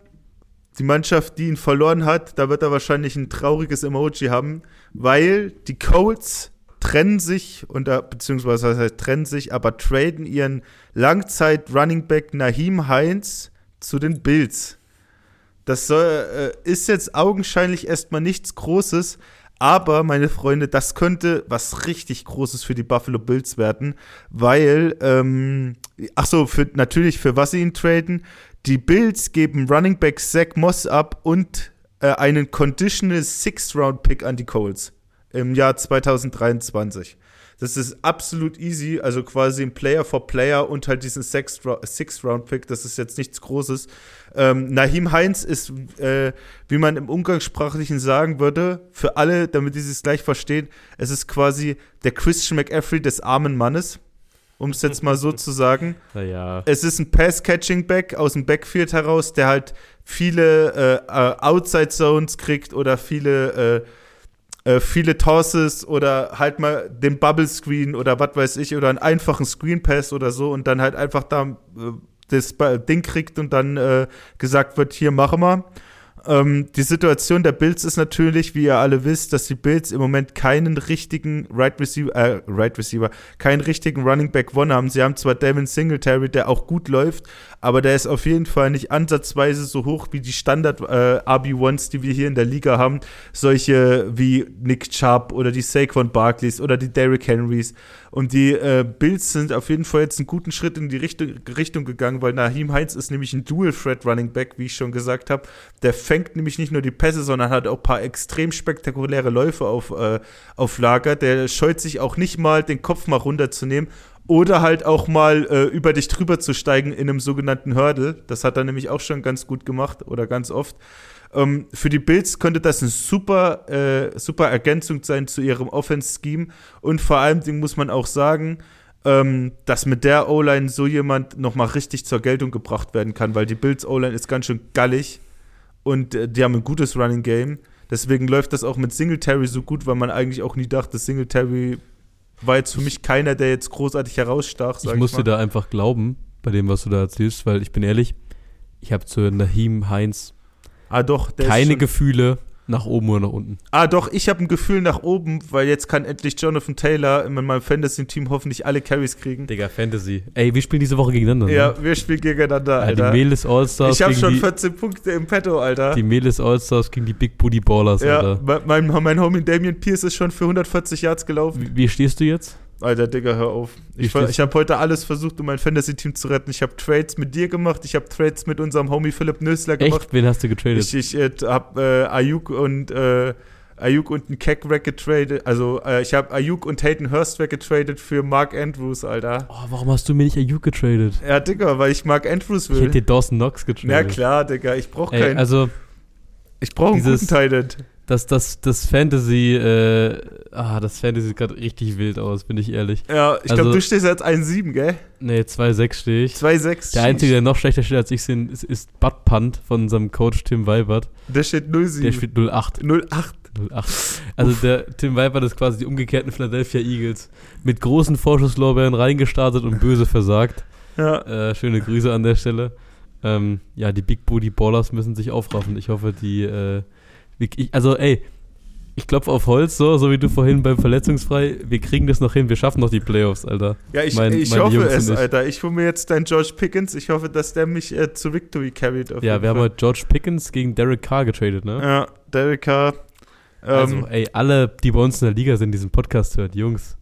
die Mannschaft, die ihn verloren hat, da wird er wahrscheinlich ein trauriges Emoji haben, weil die Colts trennen sich, und, äh, beziehungsweise was heißt trennen sich, aber traden ihren Langzeit-Running-Back Naheem Heinz zu den Bills. Das soll, äh, ist jetzt augenscheinlich erstmal nichts Großes, aber meine Freunde, das könnte was richtig Großes für die Buffalo Bills werden, weil, ähm, ach so, für, natürlich für was sie ihn traden. Die Bills geben Running Back Zach Moss ab und äh, einen Conditional Sixth-Round-Pick an die Colts im Jahr 2023. Das ist absolut easy, also quasi ein Player for Player und halt diesen Sixth-Round-Pick, das ist jetzt nichts Großes. Ähm, Nahim Heinz ist, äh, wie man im Umgangssprachlichen sagen würde, für alle, damit die es gleich verstehen, es ist quasi der Christian McAfee des armen Mannes, um es jetzt mal so zu sagen. (laughs) Naja. Es ist ein Pass-Catching-Back aus dem Backfield heraus, der halt viele äh, äh, Outside-Zones kriegt oder viele, äh, äh, viele Tosses oder halt mal den Bubble-Screen oder was weiß ich oder einen einfachen Screen-Pass oder so und dann halt einfach da äh, das Ding kriegt und dann äh, gesagt wird, hier machen wir. Ähm, die Situation der Bills ist natürlich, wie ihr alle wisst, dass die Bills im Moment keinen richtigen Right Receiver, äh, Right Receiver, keinen richtigen Running Back One haben. Sie haben zwar Devin Singletary, der auch gut läuft, aber der ist auf jeden Fall nicht ansatzweise so hoch wie die Standard äh, RB1s, die wir hier in der Liga haben. Solche wie Nick Chubb oder die Saquon Barkleys oder die Derrick Henrys. Und die äh, Bills sind auf jeden Fall jetzt einen guten Schritt in die Richtung, Richtung gegangen, weil Naheem Heinz ist nämlich ein Dual-Threat-Running-Back, wie ich schon gesagt habe. Der fängt nämlich nicht nur die Pässe, sondern hat auch ein paar extrem spektakuläre Läufe auf, äh, auf Lager. Der scheut sich auch nicht mal, den Kopf mal runterzunehmen oder halt auch mal äh, über dich drüber zu steigen in einem sogenannten Hurdle. Das hat er nämlich auch schon ganz gut gemacht oder ganz oft. Ähm, für die Bills könnte das eine super, äh, super Ergänzung sein zu ihrem Offense-Scheme. Und vor allem muss man auch sagen, ähm, dass mit der O-Line so jemand nochmal richtig zur Geltung gebracht werden kann, weil die Bills O-Line ist ganz schön gallig und äh, die haben ein gutes Running Game. Deswegen läuft das auch mit Singletary so gut, weil man eigentlich auch nie dachte, Singletary war jetzt für mich keiner, der jetzt großartig herausstach. Ich musste da einfach glauben, bei dem, was du da erzählst, weil ich bin ehrlich, ich habe zu Nahim Heinz Ah, doch. Keine Gefühle nach oben oder nach unten. Ah, doch, ich habe ein Gefühl nach oben, weil jetzt kann endlich Jonathan Taylor in meinem Fantasy-Team hoffentlich alle Carries kriegen. Digga, Fantasy. Ey, wir spielen diese Woche gegeneinander. Ja, ne? wir spielen gegeneinander, Alter. Ja, die Melis Allstars. Ich habe schon 14 Punkte im Petto, Alter. Die Melis Allstars gegen die Big Booty Ballers, ja, Alter. Mein, mein Homie Damien Pierce ist schon für 140 Yards gelaufen. Wie, wie stehst du jetzt? Alter, Digga, hör auf. Ich, ich habe heute alles versucht, um mein Fantasy-Team zu retten. Ich habe Trades mit dir gemacht, ich habe Trades mit unserem Homie Philipp Nösler gemacht. Echt? Wen hast du getradet? Ich, ich äh, habe äh, Ayuk und äh, Ayuk und einen Keck weggetradet. Also äh, ich habe Ayuk und Hayden Hurst weggetradet für Mark Andrews, Alter. Oh, warum hast du mir nicht Ayuk getradet? Ja, Digga, weil ich Mark Andrews will. Ich hätte dir Dawson Knox getradet. Ja klar, Digga, ich brauche keinen. Also ich brauche einen guten Tight das, das, das Fantasy, äh, ah, das Fantasy sieht gerade richtig wild aus, bin ich ehrlich. Ja, ich also, glaube, du stehst jetzt 1,7, gell? Nee, 2,6 stehe ich. 2,6. Der Einzige, der noch schlechter steht als ich, sind, ist, ist Bud Punt von unserem Coach Tim Weibert. Der steht 0,7. Der steht 0,8. 0,8. 08. Also Uff. der Tim Weibert ist quasi die umgekehrten Philadelphia Eagles. Mit großen Vorschusslorbeeren reingestartet und böse versagt. Ja. Äh, schöne Grüße an der Stelle. Ähm, ja, die Big Booty Ballers müssen sich aufraffen. Ich hoffe, die äh, ich, also, ey, ich klopfe auf Holz, so, so wie du vorhin beim Verletzungsfrei. Wir kriegen das noch hin, wir schaffen noch die Playoffs, Alter. Ja, ich, mein, ich hoffe Jungs es, Alter. Ich hole mir jetzt deinen George Pickens. Ich hoffe, dass der mich äh, zu Victory carried. ja, wir Fall. haben heute George Pickens gegen Derek Carr getradet, ne? Ja, Derek Carr. Ähm, also, ey, alle, die bei uns in der Liga sind, diesen Podcast hört, Jungs.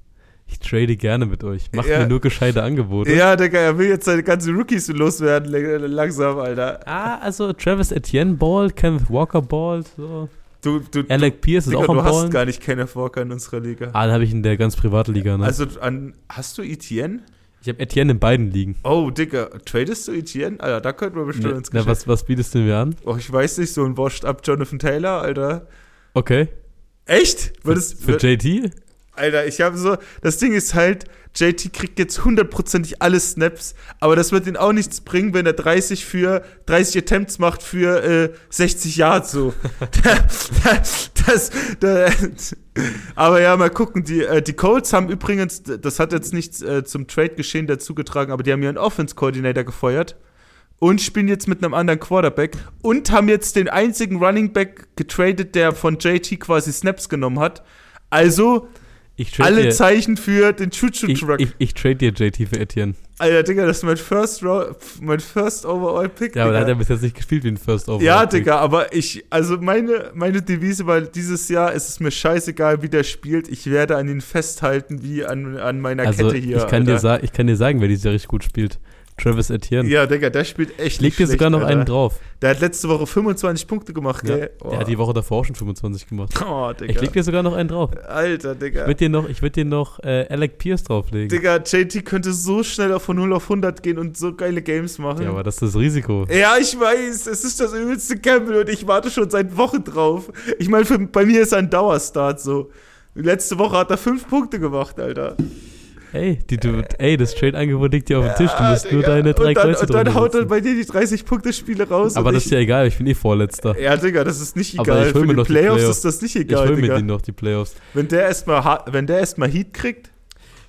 Ich trade gerne mit euch. Macht ja. mir nur gescheite Angebote. Ja, Digga, er will jetzt seine ganzen Rookies loswerden, langsam, Alter. Ah, also Travis Etienne ballt, Kenneth Walker ballt, so. Du, du, Alec Pierce ist Digga, auch am Du Ballen. hast gar nicht Kenneth Walker in unserer Liga. Ah, dann habe ich in der ganz privaten Liga, ne? Also, an, hast du Etienne? Ich habe Etienne in beiden Ligen. Oh, Digga, tradest du Etienne? Alter, da könnten wir bestimmt ne, ins Geschäft. Na, was, was bietest du mir an? Oh, ich weiß nicht, so ein Washed Up Jonathan Taylor, Alter. Okay. Echt? Würdest, für, für JT? Alter, ich habe so, das Ding ist halt, JT kriegt jetzt hundertprozentig alle Snaps, aber das wird ihn auch nichts bringen, wenn er 30 für 30 Attempts macht für äh, 60 Yards so. das, (laughs) das, das, aber ja, mal gucken. Die, äh, die Colts haben übrigens, das hat jetzt nichts äh, zum Trade-Geschehen dazugetragen, aber die haben ihren Offense-Coordinator gefeuert und spielen jetzt mit einem anderen Quarterback und haben jetzt den einzigen Running Back getradet, der von JT quasi Snaps genommen hat. Also alle dir, Zeichen für den Choo-Choo-Truck. Ich, ich, ich, trade dir JT für Etienne. Alter, Digga, das ist mein First, mein First Overall Pick. Ja, aber da hat er bis jetzt nicht gespielt wie ein First Overall Ja, Digga, aber ich, also meine, meine Devise war dieses Jahr, ist es mir scheißegal, wie der spielt. Ich werde an ihn festhalten, wie an, an meiner also Kette hier. Ich kann, dir ich kann dir sagen, wer dieses Jahr richtig gut spielt. Travis Etienne. Ja, Digga, der spielt echt Legt dir sogar noch Alter. einen drauf. Der hat letzte Woche 25 Punkte gemacht, ja. gell? Oh. Der hat die Woche davor schon 25 gemacht. (laughs) Oh, Digga. Ich leg dir sogar noch einen drauf. Alter, Digga. Ich würde dir noch, ich würd dir noch äh, Alec Pierce drauflegen. Digga, JT könnte so schnell von 0 auf 100 gehen und so geile Games machen. Ja, aber das ist das Risiko. Ja, ich weiß. Es ist das übelste Gamble und ich warte schon seit Wochen drauf. Ich meine, bei mir ist er ein Dauerstart so. Letzte Woche hat er 5 Punkte gemacht, Alter. Ey, die, du, ey, das Trade-Angebot liegt dir auf dem Tisch. Du musst ja, nur deine drei und dann, Kreuze Und dann haut er bei dir die 30-Punkte-Spiele raus. Aber das ist ja egal, ich bin eh Vorletzter. Ja, Digga, das ist nicht egal. Aber ich hol mir Für die Playoffs, die Playoffs ist das nicht egal, Ich hol mir die noch, die Playoffs. Wenn der erstmal erst Heat kriegt.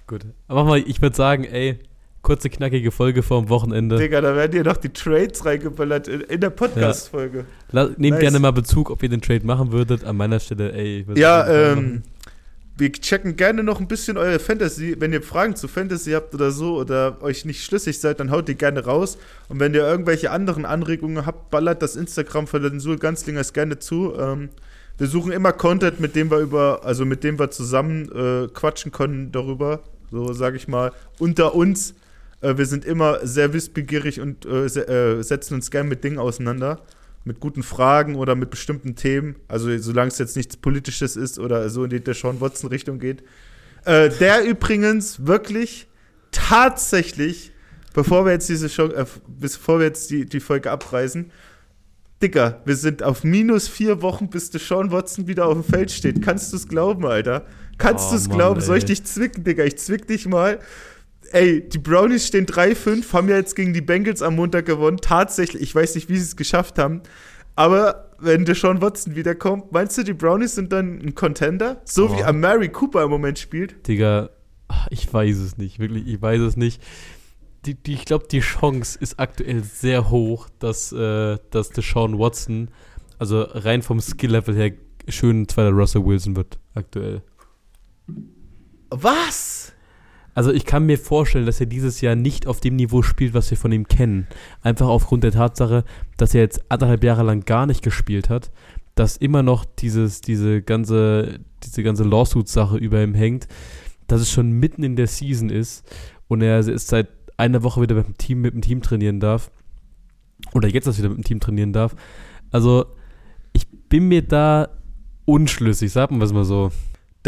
Gut. Aber mach mal, ich würde sagen, ey, kurze, knackige Folge vorm Wochenende. Digga, da werden dir noch die Trades reingeballert in, in der Podcast-Folge. La nehmt Nice. gerne mal Bezug, ob ihr den Trade machen würdet. An meiner Stelle, ey. Ja, ähm, machen. Wir checken gerne noch ein bisschen eure Fantasy. Wenn ihr Fragen zu Fantasy habt oder so oder euch nicht schlüssig seid, dann haut die gerne raus. Und wenn ihr irgendwelche anderen Anregungen habt, ballert das Instagram von den Sul Ganzlingers gerne zu. Ähm, wir suchen immer Content, mit dem wir über, also mit dem wir zusammen äh, quatschen können darüber. So sage ich mal, unter uns. Äh, wir sind immer sehr wissbegierig und äh, se äh, setzen uns gern mit Dingen auseinander. Mit guten Fragen oder mit bestimmten Themen. Also solange es jetzt nichts Politisches ist oder so in die Sean Watson-Richtung geht. Äh, der übrigens wirklich tatsächlich, bevor wir jetzt diese Show, äh, bevor wir jetzt die, die Folge abreißen, Dicker, wir sind auf minus vier Wochen, bis Sean Watson wieder auf dem Feld steht. Kannst du es glauben, Alter? Kannst Oh, du es glauben? Soll ich ey. dich zwicken, Digga? Ich zwick dich mal. Ey, die Brownies stehen 3-5, haben ja jetzt gegen die Bengals am Montag gewonnen. Tatsächlich, ich weiß nicht, wie sie es geschafft haben. Aber wenn Deshaun Watson wiederkommt, meinst du, die Brownies sind dann ein Contender? So wie Oh. Amari Cooper im Moment spielt? Digga, ich weiß es nicht, wirklich, ich weiß es nicht. Die, die, ich glaube, die Chance ist aktuell sehr hoch, dass, äh, dass Deshaun Watson, also rein vom Skill-Level her, schön zweiter Russell Wilson wird, aktuell. Was? Also ich kann mir vorstellen, dass er dieses Jahr nicht auf dem Niveau spielt, was wir von ihm kennen. Einfach aufgrund der Tatsache, dass er jetzt anderthalb Jahre lang gar nicht gespielt hat, dass immer noch dieses, diese ganze, diese ganze Lawsuit-Sache über ihm hängt, dass es schon mitten in der Season ist und er ist seit einer Woche wieder mit dem Team, mit dem Team trainieren darf. Oder jetzt erst wieder mit dem Team trainieren darf. Also, ich bin mir da unschlüssig, sagen wir es mal so.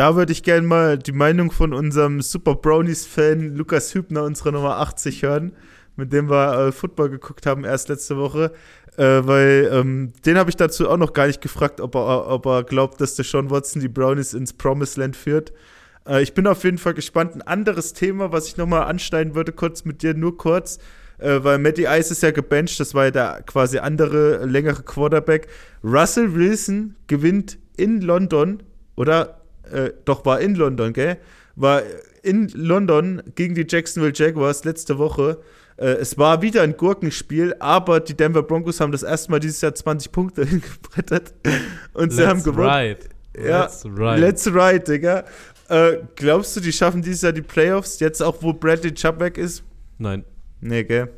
Da würde ich gerne mal die Meinung von unserem Super Brownies-Fan Lukas Hübner, unserer Nummer 80, hören, mit dem wir äh, Football geguckt haben erst letzte Woche. Äh, weil ähm, den habe ich dazu auch noch gar nicht gefragt, ob er, ob er glaubt, dass der Sean Watson die Brownies ins Promised Land führt. Äh, ich bin auf jeden Fall gespannt. Ein anderes Thema, was ich nochmal anschneiden würde, kurz mit dir, nur kurz, äh, weil Matty Ice ist ja gebencht, das war ja der quasi andere, längere Quarterback. Russell Wilson gewinnt in London, oder äh, doch war in London, gell? War in London gegen die Jacksonville Jaguars letzte Woche. Äh, es war wieder ein Gurkenspiel, aber die Denver Broncos haben das erste Mal dieses Jahr 20 Punkte (laughs) hingebrettert und sie haben gewonnen. Right. Ja, Let's ride. Let's ride, Digga. Äh, glaubst du, die schaffen dieses Jahr die Playoffs, jetzt auch, wo Bradley Chubb weg ist? Nein. Nee, gell?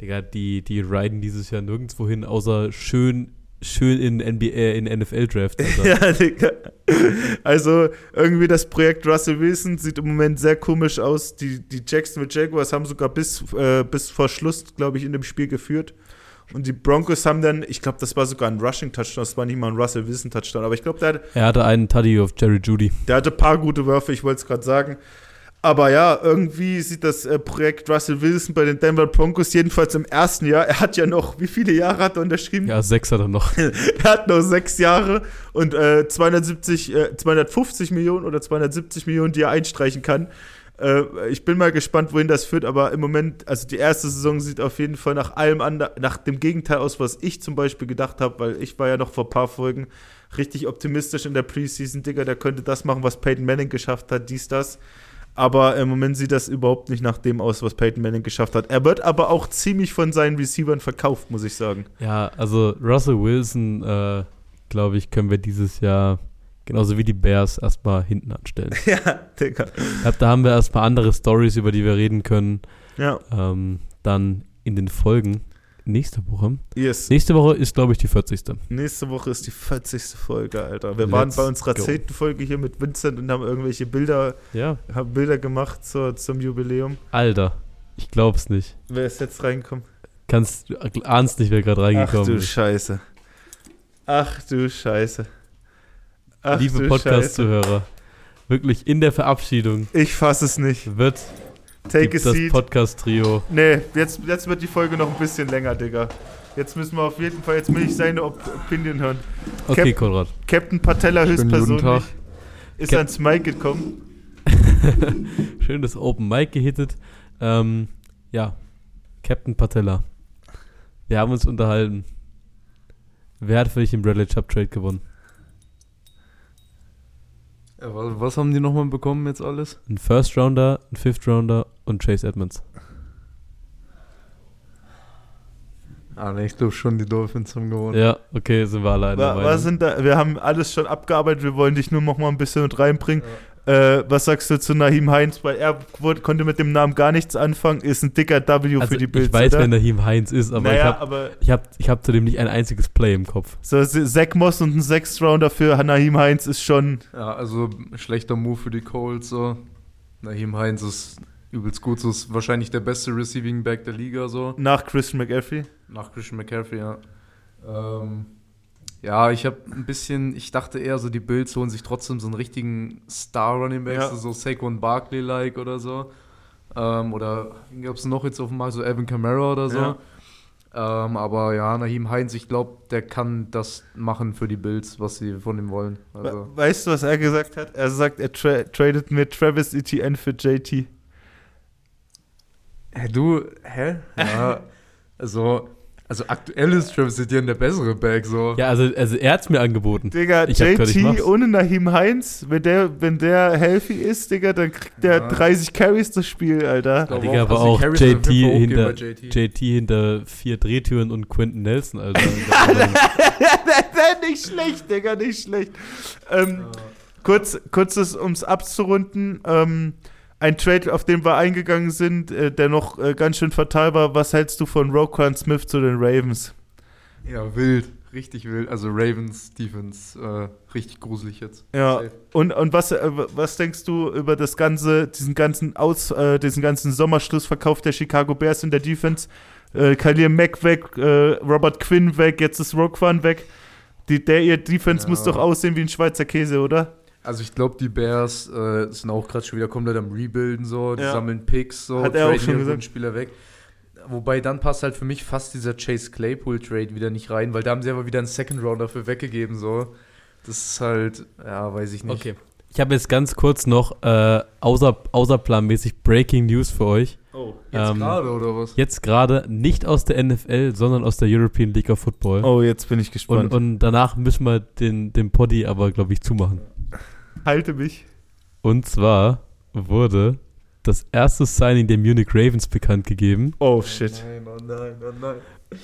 Digga, die, die riden dieses Jahr nirgendwo hin, außer schön, schön in, NBA, in NFL-Draft. Alter. (laughs) Ja, Digga. Also, irgendwie das Projekt Russell Wilson sieht im Moment sehr komisch aus. Die, die Jacksonville Jaguars haben sogar bis, äh, bis vor Schluss, glaube ich, in dem Spiel geführt. Und die Broncos haben dann, ich glaube, das war sogar ein Rushing-Touchdown, das war nicht mal ein Russell Wilson-Touchdown, aber ich glaube, der, hat- Er hatte einen Tuddy auf Jerry Judy. der hatte ein paar gute Würfe, ich wollte es gerade sagen. Aber ja, irgendwie sieht das äh, Projekt Russell Wilson bei den Denver Broncos jedenfalls im ersten Jahr, er hat ja noch, wie viele Jahre hat er unterschrieben? Ja, sechs hat er noch. (laughs) Er hat noch sechs Jahre und äh, 270, äh, 250 Millionen oder 270 Millionen, die er einstreichen kann. Äh, ich bin mal gespannt, wohin das führt, aber im Moment, also die erste Saison sieht auf jeden Fall nach allem anderen, nach dem Gegenteil aus, was ich zum Beispiel gedacht habe, weil ich war ja noch vor ein paar Folgen richtig optimistisch in der Preseason, Digga, der könnte das machen, was Peyton Manning geschafft hat, dies, das. Aber im Moment sieht das überhaupt nicht nach dem aus, was Peyton Manning geschafft hat. Er wird aber auch ziemlich von seinen Receivern verkauft, muss ich sagen. Ja, also Russell Wilson, äh, glaube ich, können wir dieses Jahr genauso wie die Bears erstmal hinten anstellen. (laughs) ja, Digga. Ich glaube, da haben wir erstmal andere Stories, über die wir reden können. Ja, Ähm, dann in den Folgen nächste Woche. yes. Nächste Woche ist, glaube ich, die 40. Nächste Woche ist die 40. Folge, Alter. Wir waren Let's bei unserer go. 10. Folge hier mit Vincent und haben irgendwelche Bilder, Ja. haben Bilder gemacht zur, zum Jubiläum. Alter, ich glaub's nicht. Wer ist jetzt reingekommen? Kannst, du ahnst nicht, wer gerade Ach reingekommen du ist. Scheiße. Ach du Scheiße. Ach Liebe du Podcast-Zuhörer, wirklich in der Verabschiedung Ich fass es nicht. wird Take a gibt das seat. Podcast-Trio. Nee, jetzt, jetzt wird die Folge noch ein bisschen länger, Digga. Jetzt müssen wir auf jeden Fall, jetzt will ich seine Op Opinion hören. Okay, Cap- Konrad. Captain Patella höchstpersönlich Tag. ist Cap- ans Mic gekommen. (laughs) Schön das Open Mic gehittet. Ähm, ja, Captain Patella. Wir haben uns unterhalten. Wer hat für dich den Bradley Chubb Trade gewonnen? Äh, was haben die nochmal bekommen jetzt alles? Ein First Rounder, ein Fifth Rounder und Chase Edmonds. Ah, ne, ich glaube schon, die Dolphins haben gewonnen. Ja, okay, sind wir alleine. Wir haben alles schon abgearbeitet, wir wollen dich nur nochmal ein bisschen mit reinbringen. Ja. Äh, was sagst du zu Nahim Heinz? Weil er wurde, konnte mit dem Namen gar nichts anfangen, ist ein dicker W also für die Bills. ich weiß, oder? wer Nahim Heinz ist, aber naja, ich habe ich hab, ich hab zudem nicht ein einziges Play im Kopf. so Zach Moss und ein Sixth Rounder für Nahim Heinz ist schon. Ja, also schlechter Move für die Colts so. Naheem Heinz ist übelst gut, so ist wahrscheinlich der beste Receiving Back der Liga so. Nach Christian McAfee. Nach Christian McCaffrey, ja. Ähm, ja, ich habe ein bisschen, ich dachte eher so, die Bills holen sich trotzdem so einen richtigen Star-Running Back, Ja. so, Saquon Barkley-like oder so. Ähm, oder gab es noch jetzt auf dem Markt, so Evan Kamara oder so. Ja. Ähm, aber ja, Naheem Heinz, ich glaube, der kann das machen für die Bills, was sie von ihm wollen. Also, We- Weißt du, was er gesagt hat? Er sagt, er tra tradet mit Travis Etienne für JT. Hä, du, hä? Ja, (laughs) also, also aktuell ist Travis Etienne der bessere Back, so. Ja, also, also er hat's mir angeboten. Digga, Ich JT ohne Nahim Heinz, wenn der, wenn der healthy ist, Digga, dann kriegt der Ja. 30 Carries das Spiel, Alter. glaub Digga, aber also auch JT hinter, bei JT. JT hinter vier Drehtüren und Quentin Nelson, Alter. (laughs) nicht schlecht, Digga, nicht schlecht. Ähm, kurz, kurzes, ums abzurunden. Ähm, ein Trade, auf den wir eingegangen sind, äh, der noch äh, ganz schön fatal war. Was hältst du von Roquan Smith zu den Ravens? Ja, wild. Richtig wild. Also Ravens, Defense, äh, richtig gruselig jetzt. Ja. Safe. Und, und was, äh, was denkst du über das ganze, diesen ganzen Aus, äh, diesen ganzen Sommerschlussverkauf der Chicago Bears in der Defense? Äh, Khalil Mack weg, äh, Robert Quinn weg, jetzt ist Roquan weg. Die, der ihr Defense Ja. muss doch aussehen wie ein Schweizer Käse, oder? Also ich glaube, die Bears äh, sind auch gerade schon wieder komplett am Rebuilden so, die Ja. sammeln Picks so, Hat er auch schon gesagt. Spieler weg. Wobei dann passt halt für mich fast dieser Chase Claypool Trade wieder nicht rein, weil da haben sie aber wieder einen Second Round dafür weggegeben so. Das ist halt, ja, weiß ich nicht. Okay. Ich habe jetzt ganz kurz noch äh, außer, außerplanmäßig Breaking News für euch. Oh. Jetzt Ähm, gerade oder was? Jetzt gerade nicht aus der NFL, sondern aus der European League of Football. Oh, jetzt bin ich und, gespannt. und danach müssen wir den, den Poddy aber, glaube ich, zumachen. Halte mich. Und zwar wurde das erste Signing der Munich Ravens bekannt gegeben. Oh, shit. Nein, oh nein, oh nein.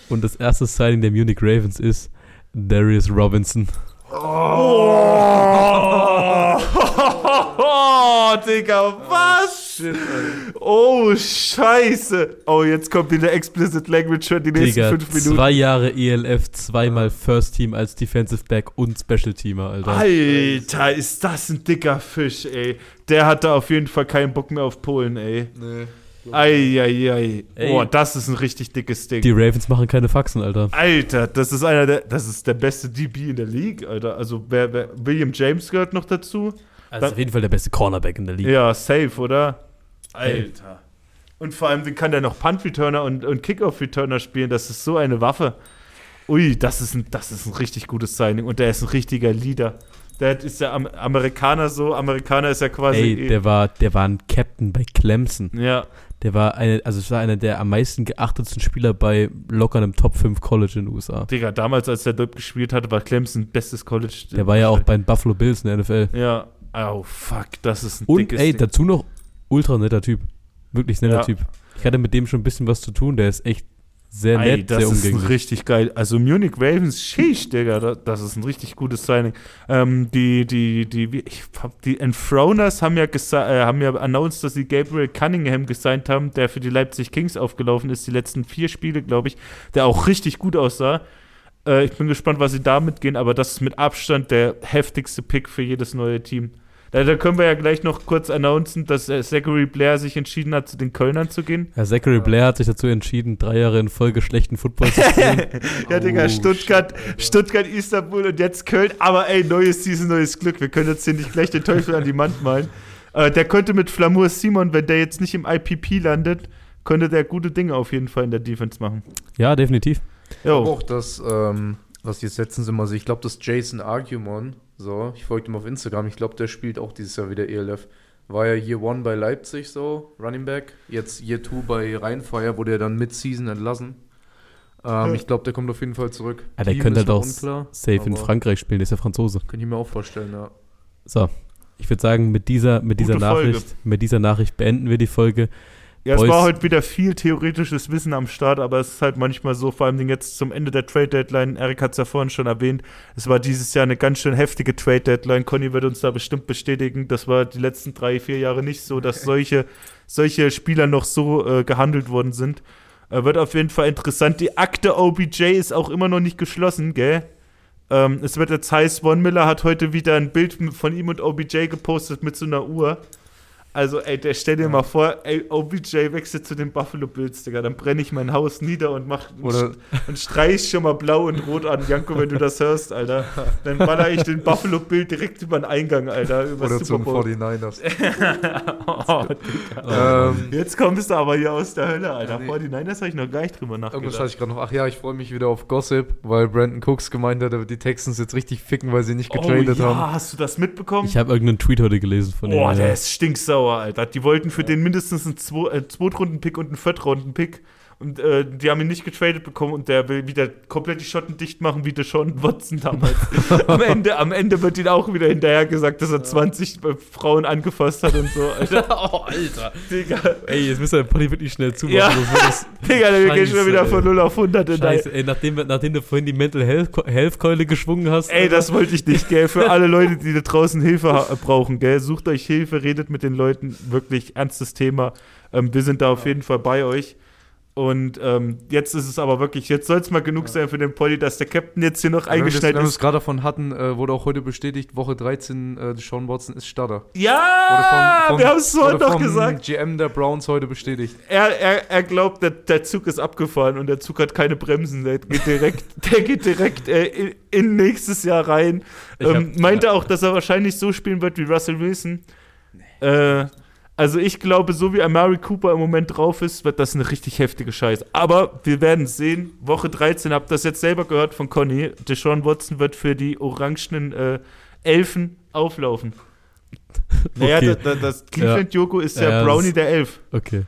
Und das erste Signing der Munich Ravens ist Darius Robinson. Oh, (laughs) Digga, was? Shit, Alter. Oh, scheiße. Oh, jetzt kommt wieder Explicit Language für die nächsten Digga, fünf Minuten. zwei Jahre ELF, zweimal First Team als Defensive Back und Special Teamer, Alter. Alter, ist das ein dicker Fisch, ey. Der hatte auf jeden Fall keinen Bock mehr auf Polen, ey. Nee. Eieiei. Boah, das ist ein richtig dickes Ding. Die Ravens machen keine Faxen, Alter. Alter, das ist einer der, das ist der beste DB in der League, Alter. Also, wer, wer, William James gehört noch dazu. Also auf jeden Fall der beste Cornerback in der Liga. Ja, safe, oder? Alter. Und vor allem, kann der noch Punt-Returner und, und Kickoff-Returner spielen? Das ist so eine Waffe. Ui, das ist ein, das ist ein richtig gutes Signing. Und der ist ein richtiger Leader. Der ist ja Am Amerikaner so. Amerikaner ist ja quasi. Ey, der war, der war ein Captain bei Clemson. ja, Der war eine, also es war einer der am meisten geachtetsten Spieler bei locker einem Top 5 College in den USA. Digga, damals, als der dort gespielt hat, war Clemson bestes College. Der war ja auch bei den Buffalo Bills in der NFL. Ja, oh fuck, das ist ein Und dickes ey, Ding. dazu noch ultra netter Typ. Wirklich netter Ja. Typ. Ich hatte mit dem schon ein bisschen was zu tun. Der ist echt sehr nett, das sehr ist ein umgänglich. richtig geil. Also Munich Ravens, sheesh, Digga, da- das ist ein richtig gutes Signing. Ähm, die, die, die, ich hab, die Enthroners haben ja, äh, haben ja announced, dass sie Gabriel Cunningham gesigned haben, der für die Leipzig Kings aufgelaufen ist, die letzten vier Spiele, glaube ich, der auch richtig gut aussah. Äh, ich bin gespannt, was sie damit gehen, aber das ist mit Abstand der heftigste Pick für jedes neue Team. Da, da können wir ja gleich noch kurz announcen, dass äh, Zachary Blair sich entschieden hat, zu den Kölnern zu gehen. Ja, Zachary Blair hat sich dazu entschieden, drei Jahre in Folge schlechten Football zu spielen. (laughs) Ja, Digga, Oh, Stuttgart, shit. Stuttgart, Istanbul und jetzt Köln. Aber ey, neues Season, neues Glück. Wir können jetzt hier nicht gleich den Teufel an die Wand malen. Äh, der könnte mit Flamour Simon, wenn der jetzt nicht im IPP landet, könnte der gute Dinge auf jeden Fall in der Defense machen. ja, definitiv. Aber Jo. auch das, ähm, was ich jetzt letztens immer sehe, ich glaube, das Jason Argumon, so, ich folge ihm auf Instagram, ich glaube, der spielt auch dieses Jahr wieder ELF. War ja Year One bei Leipzig so, Running Back. Jetzt Year Two bei Rheinfire, wurde er dann Mid-Season entlassen. Ähm, ich glaube, der kommt auf jeden Fall zurück. Ja, der Team könnte ist halt auch unklar, safe in Frankreich spielen, der ist ja Franzose. Könnte ich mir auch vorstellen, ja. So, ich würde sagen, mit dieser, mit dieser Gute Folge. Nachricht, mit dieser Nachricht beenden wir die Folge. Ja, es Boys- war heute wieder viel theoretisches Wissen am Start, aber es ist halt manchmal so, vor allem jetzt zum Ende der Trade Deadline, Erik hat es ja vorhin schon erwähnt, es war dieses Jahr eine ganz schön heftige Trade Deadline. Conny wird uns da bestimmt bestätigen. Das war die letzten drei, vier Jahre nicht so, dass (laughs) solche, solche Spieler noch so äh, gehandelt worden sind. Äh, wird auf jeden Fall interessant. Die Akte OBJ ist auch immer noch nicht geschlossen, gell? Ähm, es wird jetzt heiß, Von Miller hat heute wieder ein Bild von ihm und OBJ gepostet mit so einer Uhr. Also, ey, der stell dir mal vor, ey, OBJ wechselt zu den Buffalo Bills, Digga. Dann brenne ich mein Haus nieder und mach Oder- und streich schon mal blau und rot an. Janko, wenn du das hörst, Alter. Dann baller ich den Buffalo Bild direkt über den Eingang, Alter. Über Oder zum Bowl. 49ers. (laughs) oh, ähm, jetzt kommst du aber hier aus der Hölle, Alter. Ja, nee. 49ers habe ich noch gar nicht drüber Irgendwas nachgedacht. hatte ich gerade noch. Ach ja, ich freue mich wieder auf Gossip, weil Brandon Cooks gemeint hat, er wird die Texans jetzt richtig ficken, weil sie nicht getradet oh, ja, haben. hast du das mitbekommen? Ich habe irgendeinen Tweet heute gelesen von Boah, ihm. der ja. ist stinksauer, Alter. Die wollten für den mindestens einen Zwo äh, Zweitrunden-Pick und einen Viertrunden-Pick. Und äh, die haben ihn nicht getradet bekommen und der will wieder komplett die Schotten dicht machen, wie Deshaun Watson damals. (laughs) am, Ende, am Ende wird ihm auch wieder hinterher gesagt, dass er 20 Frauen angefasst hat und so, Alter. (laughs) oh, Alter. Digga, Ey, jetzt müsst ihr den Potty wirklich schnell zumachen. Ja. (laughs) Digga, der geht Scheiße, schon wieder von 0 auf 100 in Scheiße, ey, nachdem, nachdem du vorhin die Mental Health, Health Keule geschwungen hast. Ey, Alter. das wollte ich nicht, gell? Für alle Leute, die da draußen Hilfe brauchen, gell? Sucht euch Hilfe, redet mit den Leuten. Wirklich ernstes Thema. Ähm, wir sind da auf jeden Fall bei euch. Und ähm, jetzt ist es aber wirklich, jetzt soll es mal genug sein für den Polly, dass der Captain jetzt hier noch wir das- eingeschneit Wenn wir es ist. gerade davon hatten, äh, wurde auch heute bestätigt, Woche 13, äh, Sean Watson ist Starter. Ja, vom- wir haben es wurde noch vom gesagt. GM der Browns heute bestätigt. Er, er, er glaubt, der, der Zug ist abgefahren und der Zug hat keine Bremsen. Der geht direkt, (laughs) der geht direkt äh, in, in nächstes Jahr rein. Ähm, hab- meinte auch, dass er wahrscheinlich so spielen wird wie Russell Wilson. Äh, also ich glaube, so wie Amari Cooper im Moment drauf ist, wird das eine richtig heftige Scheiße. Aber wir werden es sehen. Woche 13, habt das jetzt selber gehört von Conny. Deshaun Watson wird für die orangenen äh, Elfen auflaufen. (laughs) Naja, Okay. das, das Cleveland Joko ist der Ja, Brownie der Elf. Okay.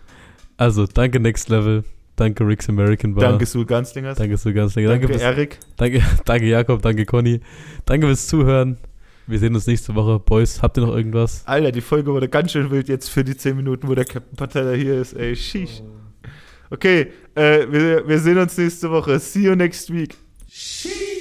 Also, danke Next Level. Danke Rick's American Bar. Danke, Sul Ganzlingers. Danke, so ganz danke. Danke, Erik. danke, (laughs) danke, Jakob. Danke, Conny. Danke fürs Zuhören. Wir sehen uns nächste Woche. Boys, habt ihr noch irgendwas? Alter, die Folge wurde ganz schön wild jetzt für die 10 Minuten, wo der Captain Patella hier ist. Ey, sheesh. Okay, äh, wir, wir sehen uns nächste Woche. See you next week. Sheesh.